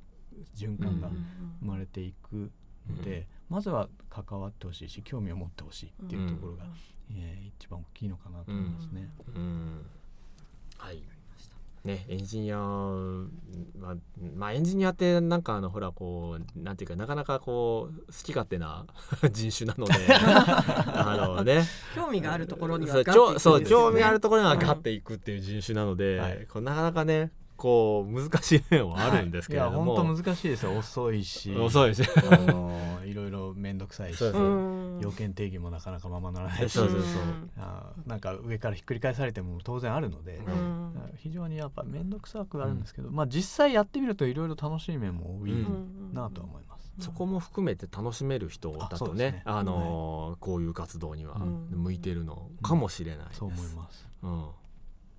循環がうん生まれていくので、まずは関わってほしいし興味を持ってほしいっていうところが、えー一番大きいのかなと思いますね。うん。はい。ねエンジニアまあ、まあ、エンジニアってなんかあのほらこうなんていうかなかなかこう好き勝手な 人種なので あのね。興味があるところにはそうガッていくんですよね。興そう興味あるところにはガッていくっていう人種なので、はい。こうなかなかねこう難しい面はあるんですけれどい。やも、本当難しいですよ。遅いし。遅いし。あのいろいろ面倒くさいし。要件定義もなかなかままならないし。そうそうそうあーなんか上からひっくり返されても当然あるので、うん。非常にやっぱ面倒くさくはあるんですけど、まあ実際やってみるといろいろ楽しい面も多いうんなとは思います。そこも含めて楽しめる人だとねね。あのーこういう活動にはうん向いてるのかもしれないです。そう思います。うん、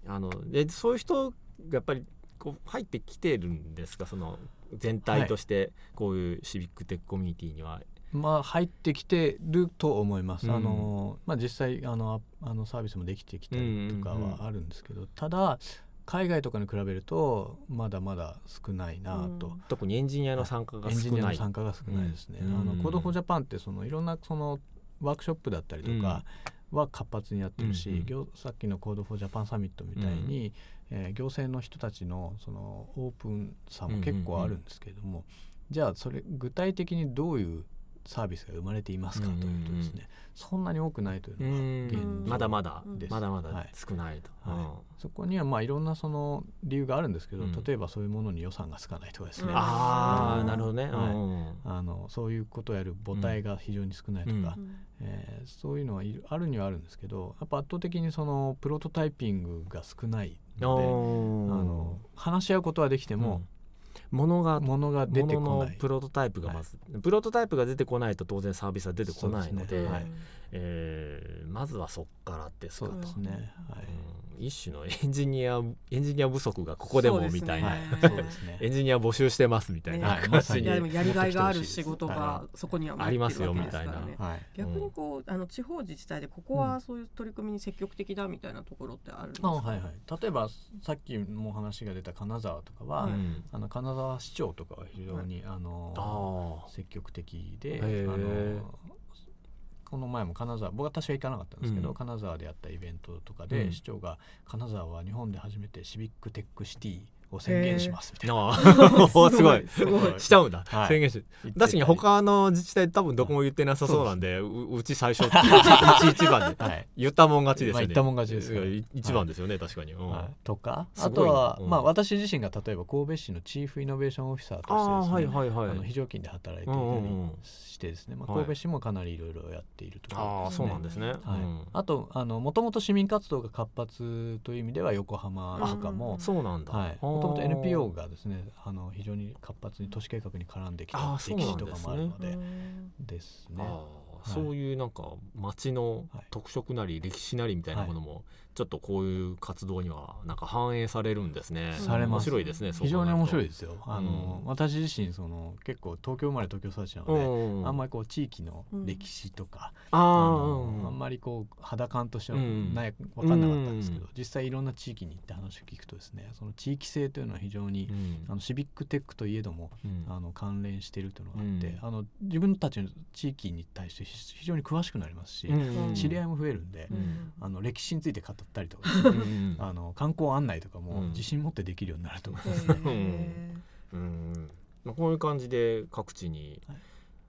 あのでそういう人がやっぱりこう入ってきてるんですか？その全体としてこういうシビックテックコミュニティには。まあ入ってきてると思います。うんあのまあ実際あのああのサービスもできてきたりとかうんうんうんはあるんですけど、ただ海外とかに比べるとまだまだ少ないなと。特にエンジニアの参加がエンジニア少ない。の参加が少ないですね。うんあのコードフォージャパンってそのいろんなそのワークショップだったりとかは活発にやってるし、うんうん行さっきの Code for Japan サミットみたいに、えー行政の人たちのそのオープンさも結構あるんですけれども、じゃあそれ具体的にどういうサービスが生まれていますかというとですね、そんなに多くないといううのがん。現状まだまだまだまだはい。少ないと。はい。そこにはまあいろんなその理由があるんですけど、うん。例えばそういうものに予算がつかないとかですね、うんああうん。なるほどね。はい。うんあのそういうことをやる母体が非常に少ないとか、うえーそういうのはあるにはあるんですけどやっぱ圧倒的にそのプロトタイピングが少ないので、あの話し合うことはできても、ものがものが出てこない。のプロトタイプがまず、プロトタイプが出てこないと当然サービスは出てこないのでねはいえーまずはそっからですか。とそうですね、はい。うん一種のエンジニアエンジニア不足がここでもみたいな、はい。ねそうですね。エンジニア募集してますみたいなね感じに、いやでもやりがいがある仕事がそこにはありますよみたはい。逆にこうあの地方自治体でここはそういう取り組みに積極的だみたいなところってあるんですか、あはいはい、例えばさっきも話が出た金沢とかは、うん。あの金沢市長とかは非常に、あのあ積極的で、あのこの前も金沢僕は私は行かなかったんですけど、うん。金沢でやったイベントとかで、うん。市長が金沢は日本で初めてシビックテックシティを宣言しますみたいな。あー。すごいすごい。しちゃうんだ、はい。宣言し確かに他の自治体多分どこも言ってなさそうなんで、ううち最初うちう。ち一番で。はい。言ったもん勝ちですよね、まあ言ったもん勝ちですよい一番ですよね、確かに、うん。はい。とかあとは、うん。まあ、私自身が例えば神戸市のチーフイノベーションオフィサーとしてですねはいはいはい。あの非常勤で働いていたりしてですね、まあ、はい。神戸市もかなりいろいろやっているところあそうなんですね、はい。うん。あとあのもともと市民活動が活発という意味では横浜とかも、そうなんだ、はい、もともと NPO がですねあの非常に活発に都市計画に絡んできた歴史とかもあるのでうんですね。そういうなんか町の特色なり歴史なりみたいなものもちょっとこういう活動にはなんか反映されるんですね。され面白いですね。非常に面白いですよ。あの、うん、私自身その結構東京生まれ東京育ちなので、うん、あんまりこう地域の歴史とか、うん、ああんまりこう肌感としてはない分かんなかったんですけど、実際いろんな地域に行って話を聞くとですね、その地域性というのは非常に、あのシビックテックといえども、あの関連しているというのがあって、あの自分たちの地域に対して非常に詳しくなりますし、知り合いも増えるんで、あの歴史について語ったりとか、あの観光案内とかも自信持ってできるようになると思いますね。うん。まあ、こういう感じで各地に、はい、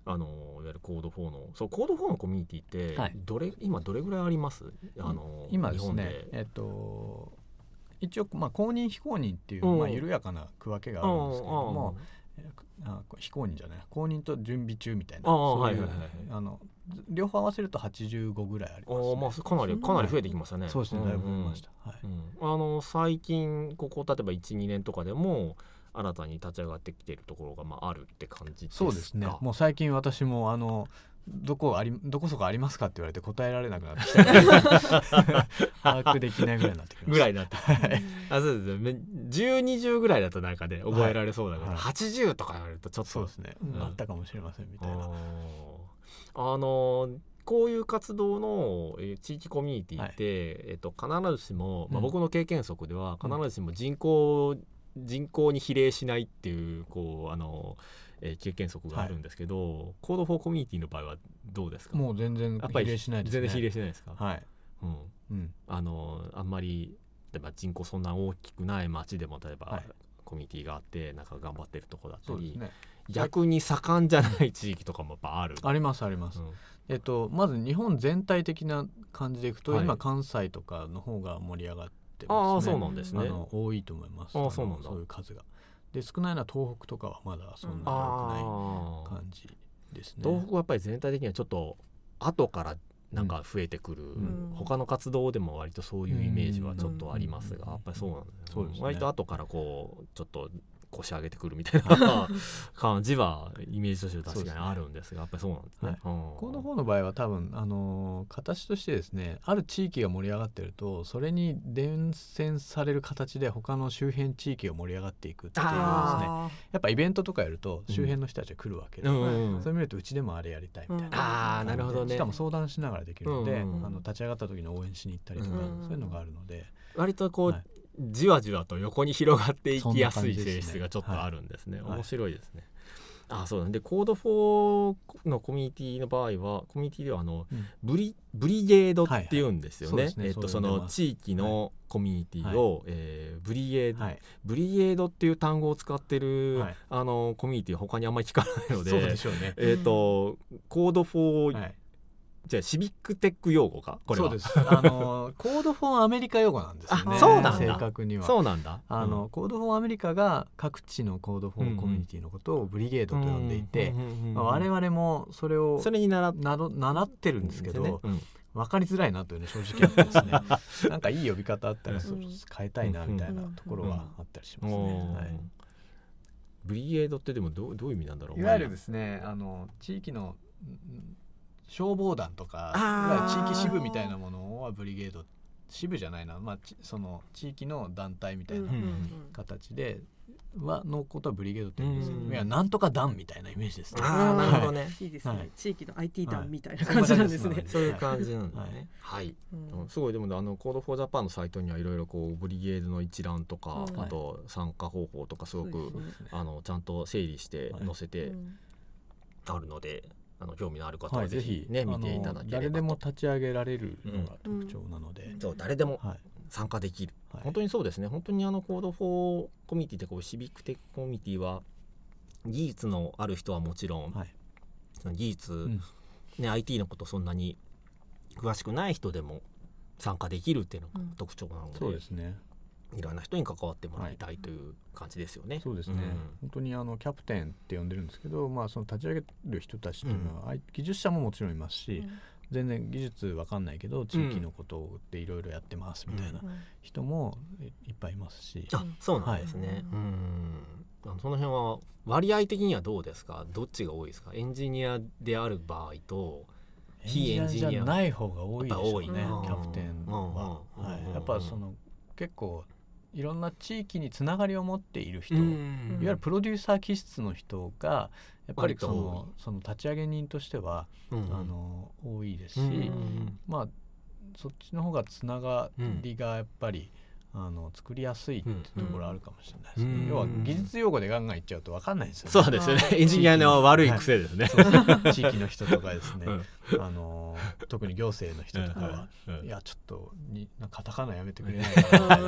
あのいわゆるコード4のそうコード4のコミュニティってどれ、はい、今どれぐらいあります？あの今ですねえっと一応、まあ、公認非公認っていう、まあ、緩やかな区分けがあるんですけれども、あ非公認じゃない公認と準備中みたいなあの両方合わせると85ぐらいあります、ね、あまあかなりかなり増えてきましたね。そうですねだいぶ増えました。はい。あの最近ここ例えば12年とかでも新たに立ち上がってきているところがまああるって感じですか？そうですね。もう最近私もあのどこありどこそこありますかって言われて答えられなくなってきた。把握できないぐらいになってきました。ぐらいになって、はい、あそうですね。1020ぐらいだとなんかね覚えられそうだから、はい、80とか言われるとちょっと。そうですね、うん、あったかもしれませんみたいな。あのこういう活動の、えー、地域コミュニティって、はい、えーと、必ずしも、まあ、僕の経験則では必ずしも人口、うん、人口に比例しないっていうこうあのえー、経験則があるんですけど、はい、コードフォーコミュニティの場合はどうですか？もう全然比例しないですね。全然比例しないですか？はい、うん。うん、あのあんまり例えば人口そんな大きくない町でも例えば、はい、コミュニティがあってなんか頑張ってるとこだったり、ね、逆に盛んじゃない地域とかもやっぱある。ありますあります、うん、えっと、まず日本全体的な感じでいくと、はい、今関西とかの方が盛り上がってますね。あそうなんですね。多いと思います。あそうなんだ。そういう数がで少ないのは東北とかはまだそんなに多くない感じですね。東北はやっぱり全体的にはちょっと後からなんか増えてくる、うん、他の活動でも割とそういうイメージはちょっとありますが、やっぱりそうなんですね。割と後からこうちょっと腰上げてくるみたいな 感じはイメージとして確かにあるんですが、やっぱりそうなんですね。はい、この方の場合は多分あの形としてですねある地域が盛り上がってるとそれに伝染される形で他の周辺地域が盛り上がっていくっていうですね。やっぱイベントとかやると周辺の人たちが来るわけで、うん、それ見るとうちでもあれやりたいみたいな、うん、あなるほどね。しかも相談しながらできるので、うん、あの立ち上がった時の応援しに行ったりとか、そういうのがあるので。割とこう、はいじわじわと横に広がっていきやすい性質がちょっとあるんですね。すね。はい、面白いですね。あそうなんでコード4のコミュニティの場合はコミュニティではあの、うん、ブリブリゲードっていうんですよね。はいはい、えっとその地域のコミュニティを、はい、えー、ブリゲード、はい、ブリゲードっていう単語を使ってる、はい、あのコミュニティ他にあんまり聞かないので、ね、えっ、と Code for じゃあシビックテック用語か？これそうです。あの Code forアメリカ用語なんですよね。そうなん正確には。そうなんだ、あの、うん、コードフォンアメリカが各地の Code for コミュニティのことをブリゲードと呼んでいて、まあ、我々もそれをそれに習習ってるんですけど、ね。うん、分かりづらいなというの正直あってですね。なんかいい呼び方あったらそ変えたいなみたいなところはあったりしますね。はい。ブリゲードってでもどどういう意味なんだろう？いわゆるですねあの地域の消防団とか地域支部みたいなものはブリゲード支部じゃないな、まあ、その地域の団体みたいな形で、はのことはブリゲードって言うんですけど、いやなんとか団みたいなイメージですね。ああなるほどね。いいですね、地域の IT 団みたいな感じなんですね。そういう感じなんだね。はい。すごいでもあのコードフォージャパンのサイトにはいろいろこうブリゲードの一覧とか、あと参加方法とかすごくあのちゃんと整理して載せてあるので。あの興味のある方はぜひね、はい、見ていただければ誰でも立ち上げられるのが特徴なので、うん、そう誰でも参加できる、はい、本当にそうですね。本当にあのコードフォーコミュニティってこうシビックテックコミュニティは技術のある人はもちろん、はい、その技術、うん、ね IT のことそんなに詳しくない人でも参加できるっていうのが特徴なので、うん、そうですねいろんな人に関わってもらいたいという感じですよね。はい、そうですね、うん、本当にあのキャプテンって呼んでるんですけど、まあ、その立ち上げる人たちっていうのは、うん、技術者ももちろんいますし、うん、全然技術わかんないけど地域のことでいろいろやってますみたいな人もいっぱいいますし。あそうなんですね、はい、うん。その辺は割合的にはどうですか？どっちが多いですか？エンジニアである場合と非エンジニアじゃない方が多いでしょうね。キャプテンは、うん。はい、やっぱその結構いろんな地域につながりを持っている人、いわうんゆるプロデューサー気質の人がやっぱりそのその立ち上げ人としては、うん。あの多いですし、うん。まあそっちの方がつながりがやっぱり、あの作りやすいってところあるかもしれないですね、うん。要は技術用語でガンガン言っちゃうと分かんないんですよね、そうですよね。エンジニアの悪い癖ですね、そうそう地域の人とかですね、うん。あの特に行政の人とかは、うん。いやちょっとにカタカナやめてくれないかな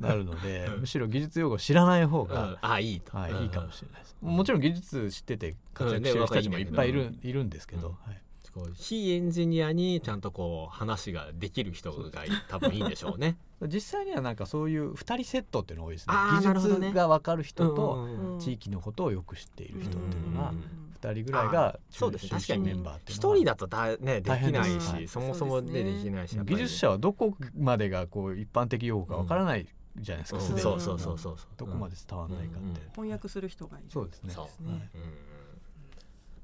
なるのでむしろ技術用語知らない方うん。が、あいいと、はい、うんいいかもしれないです、もちろん技術知ってて活躍してる人たちもいっぱいいる,、いるんですけど、うん。はいこう非エンジニアにちゃんとこう話ができる人がい多分いいんでしょうね。実際にはなんかそういう2人セットっていうのが多いですね。技術が分かる人と地域のことをよく知っている人っていうのがうん2人ぐらいがそうですね。中心確かにメンバーっていうのは一人だとだ、ね、できないし、はいそもそもでできないし、やっぱり。技術者はどこまでがこう一般的用語か分からないじゃないですか、うん。すでにそうそうそうそうそう。どこまで伝わらないかって、翻訳する人がいる。そうですね。そう。ねはい。うん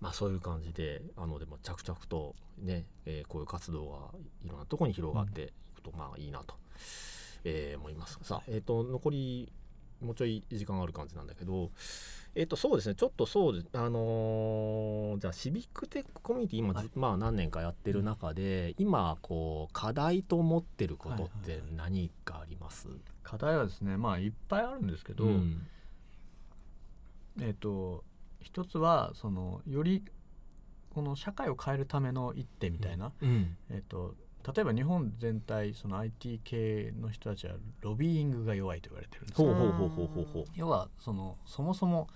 まあそういう感じであのでも着々とね、えーこういう活動がいろんなところに広がっていくとまあいいなと、えー思います。さあえっ、と残りもうちょい時間ある感じなんだけどえっ、とそうですねちょっとそうあのーじゃあシビックテックコミュニティ今ず、はい。まあ何年かやってる中で今こう課題と思ってることって何かあります、課題はですねまあいっぱいあるんですけど、うん。えっ、と一つはそのよりこの社会を変えるための一手みたいな、うん。えっ、と例えば日本全体その IT 系の人たちはロビーイングが弱いと言われてるんです。よほうほうほうほうほうほう。要はそのそもそも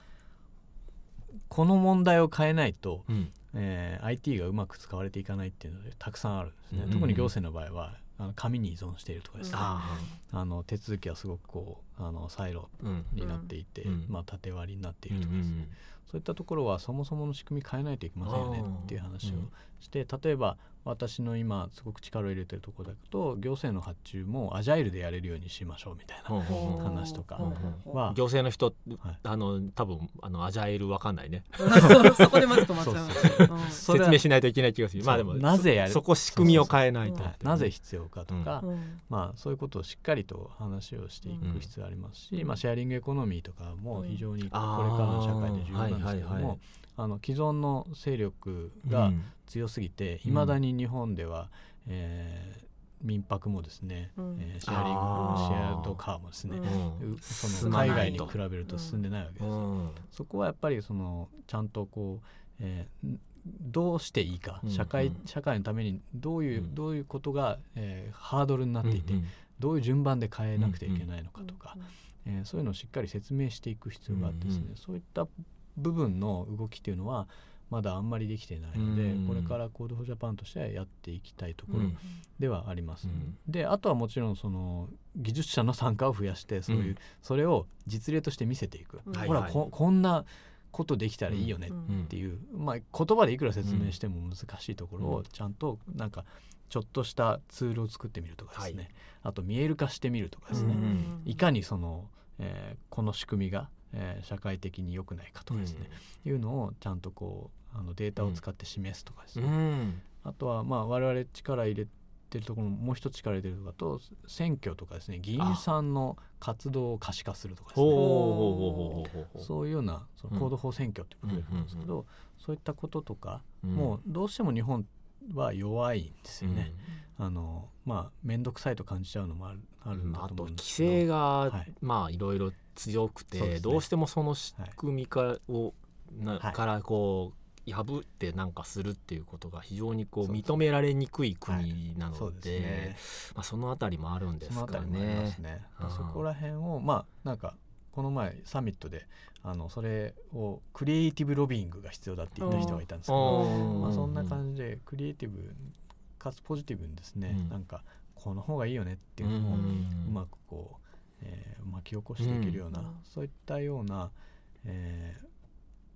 この問題を変えないと、うん。えー IT がうまく使われていかないっていうのでたくさんあるんですね、うん。特に行政の場合はあの紙に依存しているとかですね、ああの手続きはすごくこうあのサイローうんになっていて、うん。まあ、縦割りになっていうんうるとかですね、んそういったところはそもそもの仕組み変えないといけませんよねっていう話をうんして、例えば私の今すごく力を入れてるところだと行政の発注もアジャイルでやれるようにしましょうみたいな、話とか。は行政の人、はい。あの多分あのアジャイルわかんないね。そ うそこでまず止まっちゃう。説明しないといけない気がする。まあでもなぜやるそそこ仕組みを変えないと、はいなぜ必要かとか、うん。まあ、そういうことをしっかりと話をしていく必要ありますし、まあ、シェアリングエコノミーとかも非常にこれからの社会で重要なんですけどあーはいはいはい。もあの既存の勢力うがん強すぎてうん。いまだに日本では、えー民泊もですね、うん。えーシェアリングシェアドカーもですね、うん。うそ進の海外に比べると進んでないわけですよ、うん。そこはやっぱりそのちゃんとこう、えーんどうしていいか、うん。社会うん。社会のためにどういう、うん。どういうことが、えーハードルになっていて、うんどういう順番で変えなくてはいけないのかとか、うんえーそういうのをしっかり説明していく必要があってですね、うんうん。そういった部分の動きというのはまだあんまりできていないので、うん。これからコードフォージャパンとしてはやっていきたいところうん。ではあります。うん。であとはもちろんその技術者の参加を増やしてそういう、うん。それを実例として見せていく、うん。ほら、ここんなことできたらいいよねうんっていう、まあ、言葉でいくら説明しても難しいところうん。をちゃんとなんかちょっとしたツールを作ってみるとかですね、はい。あと見える化してみるとかですね、うん。いかにその、えーこの仕組みが、えー社会的に良くないかとかですね、いうのをちゃんとこうあのデータを使って示すとかですうね、ん。あとはまあ我々力入れてるところももう一つ力入れてるとかと選挙とかですね。議員さんの活動を可視化するとかですね。そういうようなその行動法選挙っていうプロジェクトなんですけど、うんそういったこととか、うん。もうどうしても日本は弱いんですよね。あのまあ面倒くさいと感じちゃうのもあるあるんだあと規と思うんですけど。制が、はい。まあいろいろ強くて、ね。どうしてもその仕組みかを、なはい。からこう破ってなんかするっていうことが非常にこう認められにくい国なので,、すねまあ、そのあたりもあるんですかね。す。ね。うん。そこら辺をまあなんかこの前サミットであのそれをクリエイティブロビーングが必要だって言った人がいたんですけど、うん。まあ、そんな感じでクリエイティブかつポジティブにですね、うん。なんかこの方がいいよねっていうのをうん。うまくこう、えー巻き起こしていけるような、うん。そういったような、えー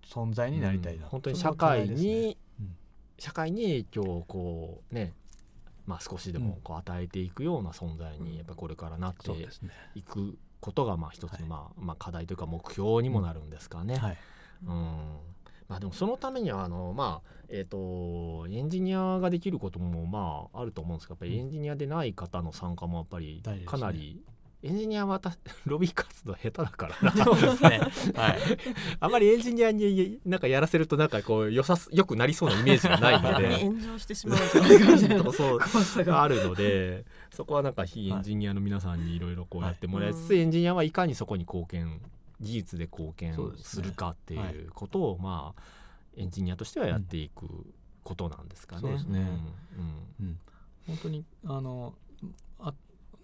存在になりたいな、うん。本当に社会に、うん。社会に影響をこうねまあ少しでもこう与えていくような存在にやっぱこれからなって。いくことがまあ一つはい。のまあまあ課題というか目標にもなるんですかね。はい、うん。ままあ、でもそのためにはあのまあえーと、エンジニアができることもまああると思うんですけどやっぱりエンジニアでない方の参加もやっぱりかなりエンジニアは ロビー活動下手だからな。そうですね、はい、あまりエンジニアになんかやらせるとなんかこうよさよくなりそうなイメージがないので。炎上してしまうじゃないかみたいなそうが。あるのでそこはなんか非エンジニアの皆さんにいろいろこうやってもらいつつ、はい、エンジニアはいかにそこに貢献技術で貢献するかっていうことを、まあエンジニアとしてはやっていくことなんですかね。そうですね、うんうん、本当にあのあ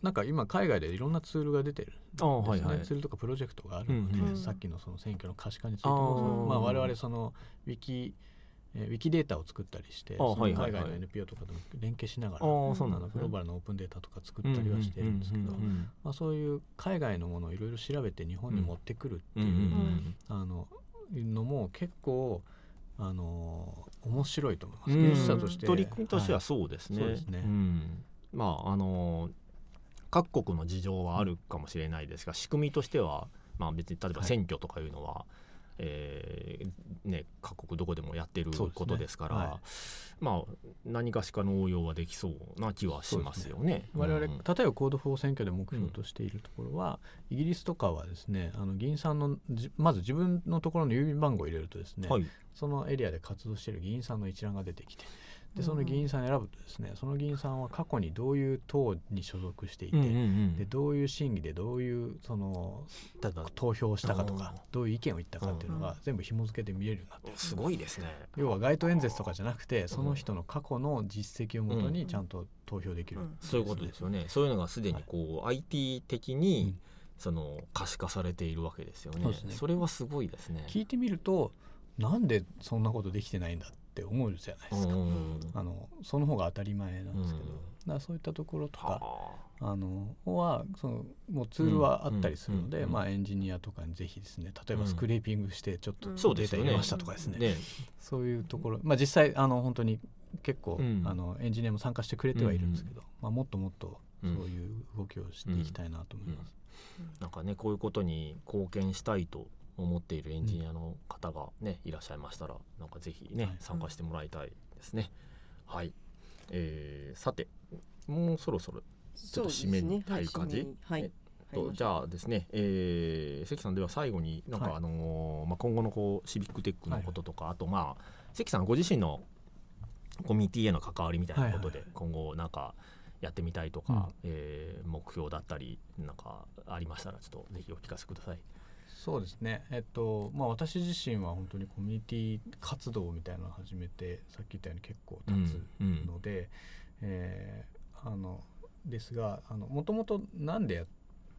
なんか今海外でいろんなツールが出てる。んですね、はい。はい、ツールとかプロジェクトがあるので、うんうん、さっきのその選挙の可視化についてもまあ、我々そのウィキえー、ウィキデータを作ったりして海外の NPO とかと連携しながら、はいはい、グローバルのオープンデータとか作ったりはしてるんですけど、まあ、そういう海外のものをいろいろ調べて日本に持ってくるっていう、あののも結構あの面白いと思います。技術者として。取り組みとしてはそうですね。はい、すね。まああの各国の事情はあるかもしれないですが仕組みとしては、まあ、別に例えば選挙とかいうのは、はい、えー、ね、各国どこでもやってることですから、ねはい、まあ、何かしかの応用はできそうな気はしますよね。ね我々、うん、例えばコード4選挙で目標としているところは、うん、イギリスとかはですねあの議員さんのまず自分のところの郵便番号を入れるとですね、はい、そのエリアで活動している議員さんの一覧が出てきてでその議員さん選ぶとですねその議員さんは過去にどういう党に所属していて、うんうんうん、でどういう審議でどういうその投票をしたかとかどういう意見を言ったかっていうのが全部紐付けて見れるようになってるすごいですね。要は街頭演説とかじゃなくてその人の過去の実績をもとにちゃんと投票できる、ね、そういうことですよね。そういうのがすでにこう、はい、IT 的に、その可視化されているわけですよね。そねそれはすごいですね。聞いてみるとなん。でそんなことできてないんだって思うじゃないですか、あのその方が当たり前なんですけど、だからそういったところとかあ。のはそのもうツールはあったりするので、まあ、エンジニアとかにぜひですね例えばスクレーピングしてちょっとデータ入れましたとかですね,、そういうところ、まあ、実際あの本当に結構、あのエンジニアも参加してくれてはいるんですけど、まあ、もっともっとそういう動きをしていきたいなと思います。なんかねこういうことに貢献したいと思っているエンジニアの方がね、いらっしゃいましたらなんかぜひね、参加してもらいたいですね。はい、えー、さてもうそろそろちょっと締めたい感じ？はい、とじゃあですね、えー、関さんでは最後になんか、あのまあ、今後のこうシビックテックのこととか、あとまあ関さんご自身のコミュニティへの関わりみたいなことで、今後なんかやってみたいとか、うん、えー、目標だったりなんかありましたらちょっとぜひお聞かせください。そうですね。えっとまあ私自身は本当にコミュニティ活動みたいなのを始めてさっき言ったように結構経つので、うん。うん、えー、あのですがあのもともとなんで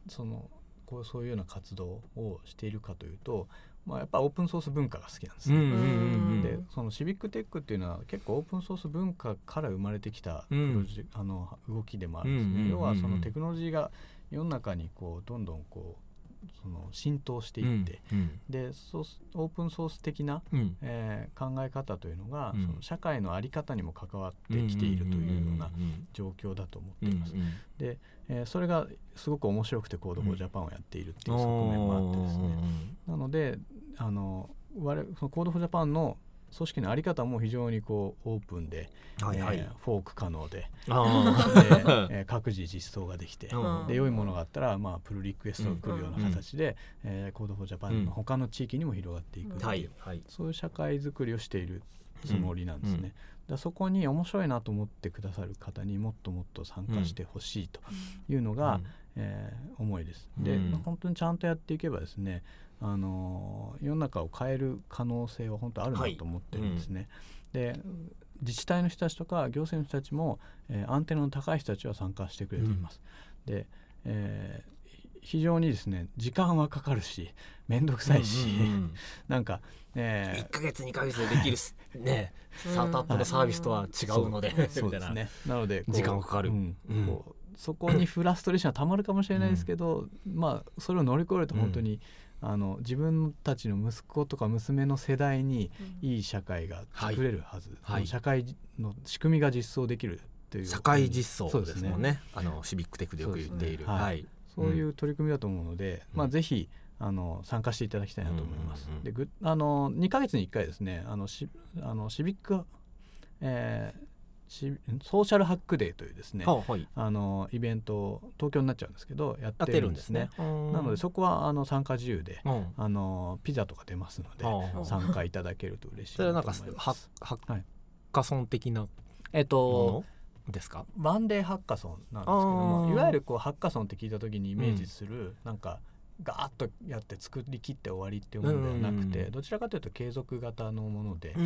そのこうそういうような活動をしているかというと、まあ、やっぱオープンソース文化が好きなんですね。でそのシビックテックっていうのは結構オープンソース文化から生まれてきたプロジェ、うん、あの動きでもあるんですね。要はそのテクノロジーが世の中にこうどんどんこうその浸透していって、うん、でソースオープンソース的な、うん、えー、考え方というのが、うん、その社会の在り方にも関わってきているというような状況だと思っています。で、えー、それがすごく面白くてコードフォージャパンをやっているっていう側面もあってですね、なのであの我そのコードフォージャパンの組織の在り方も非常にこうオープンで、はいはい、えー、フォーク可能でで、えー、各自実装ができて、で良いものがあったら、まあ、プルリクエストが来るような形で、うん、えー、コードフォージャパンの他の地域にも広がっていく、うんはい、そういう社会づくりをしているつもりなんですね。だそこに面白いなと思ってくださる方にもっともっと参加してほしいというのが、うん、えー、思いです。で、本当にちゃんとやっていけばですねあの世の中を変える可能性は本当あるなと思ってるんですね。はいうん、で自治体の人たちとか行政の人たちも、えー、アンテナの高い人たちは参加してくれています。うん、で、えー、非常にですね時間はかかるし面倒くさいし、うんうんうん、なんか、えー、1か月2か月でできる ね。スタートアップのサービスとは違うので、はい、そうですね。なので時間がかかる、うん。そこにフラストレーションはたまるかもしれないですけど、まあそれを乗り越えると本当に、あの自分たちの息子とか娘の世代にいい社会が作れるはず、はい、社会の仕組みが実装できるという。社会実装ですもんね、ね、あのシビックテックでよく言っている、ね、はい、そういう取り組みだと思うので、うん、まあ、ぜひあの参加していただきたいなと思います。うんうんうんでぐあの2ヶ月に1回ですねあのしあのシビック、えーシソーシャルハックデーというですねはい。あのイベントを東京になっちゃうんですけどやっててるるんですね。ね。なのでそこはあの参加自由でうん。あのピザとか出ますのではあ参加いただけると嬉しいそれはなんかハッカソン的なえっとですか？ワンデーハッカソンなんですけどもいわゆるこうハッカソンって聞いた時にイメージする、なんかガーッとやって作り切って終わりっていうものではなくて、どちらかというと継続型のもので、プ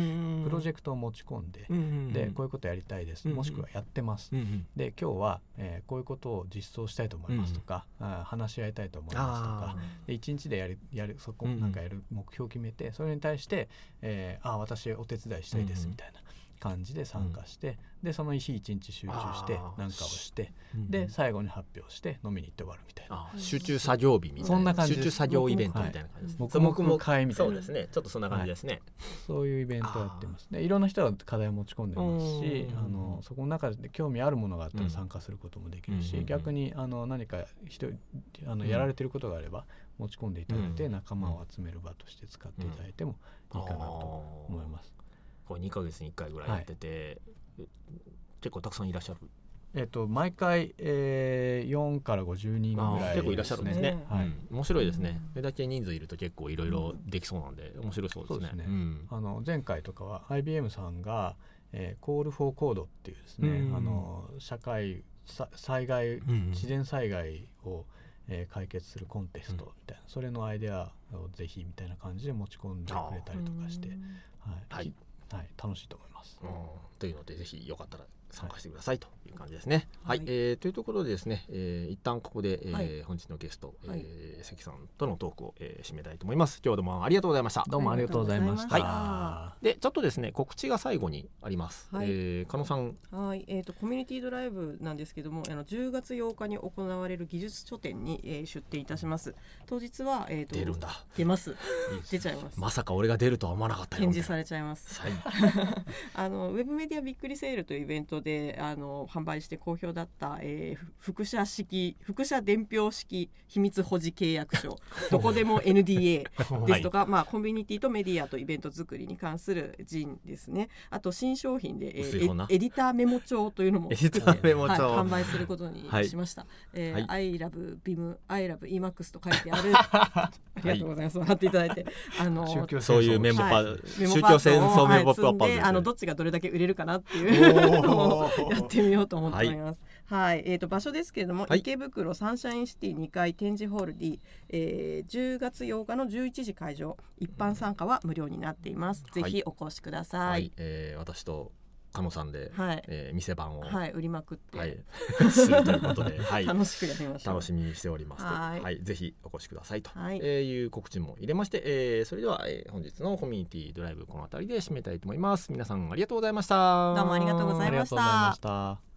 プロジェクトを持ち込んで、でこういうことやりたいです、もしくはやってます、で今日は、えーこういうことを実装したいと思いますとか、あー話し合いたいと思いますとかあで1日でやるやるそこなんかやる目標を決めて、それに対して、えーあ私お手伝いしたいですみたいな感じで参加して、でその日一日集中して何かをしてーで最後に発表して飲みに行って終わるみたいな。集中作業日みたいな。そんな感じ集中作業イベントみたいな感じです、黙々会みたいなそうですね。ちょっとそんな感じですね、そういうイベントをやってます。でいろんな人が課題を持ち込んでますしうんあのそこの中で興味あるものがあったうん。ら参加することもできるし、うん。逆にあの何か人あのうん。やられてることがあれば持ち込んでいただいてうん。仲間を集める場として使っていただいてもいいかなと思います。これ2ヶ月に1回ぐらいやってて、え結構たくさんいらっしゃる。えっと毎回、えー、4から50人ぐあらいー結構いらっしゃるんですね。ねはい。うん。面白いですね。うん。それだけ人数いると結構いろいろできそうなんで面白そうですね。そうですね。ん。あの前回とかは IBM さんが、えー、Call for Code っていうですね、うんあの社会さ災害うんうん。自然災害を、えー解決するコンテストみたいな、それのアイデアをぜひみたいな感じで持ち込んでくれたりとかして、はい。はいはい、楽しいと思います。というのでぜひよかったら参加してくださいという感じですね。はい、はいえーというところでですね、えー一旦ここで、えーはい本日のゲスト、えーはい関さんとのトークを、えー締めたいと思います。今日はどうもありがとうございました。どうもありがとうございました。はでちょっとですね告知が最後にあります。はいえー加納さんはい、えー、とコミュニティドライブなんですけどもあの10月8日に行われる技術書店に、えー出店いたします当日は、えー、と出るんだ。出ます出ちゃいます、まさか俺が出るとは思わなかったよ。展示されちゃいますはい。あのウェブメディアびっくりセールというイベントであの販売して好評だった、えー、ふ副社式副社伝票式秘密保持契約書。どこでも NDA ですとか、まあ、コミュニティとメディアとイベント作りに関する人ですね。あと新商品で、えーエエディターメモ帳というのも エディターメモ帳。はい販売することにはい。しました、えはい。ー I love BIM I love EMAX と書いてある。ありがとうございます、笑っていただいいて。あの宗教そういうメモパ、はい。メモパ宗教戦争メモパパあのどっちがどれだけ売れるかなっていう。の やってみようと思っております。はい、えっ、と場所ですけれども、はい。池袋サンシャインシティ2階展示ホール D、えー、10月8日の11時会場、一般参加は無料になっています。ぜひお越しくださ。はいい、えー私と加納さんで、はい、えー店番を、はい、売りまくって、はい、するということで、はい、楽しくやりまし。楽しみにしておりますと。はい。はい、ぜひお越しくださいと、はい。えーいう告知も入れまして、えーそれでは、えー本日のコミュニティドライブこの辺りで締めたいと思います。皆さんありがとうございました。どうもありがとうございました。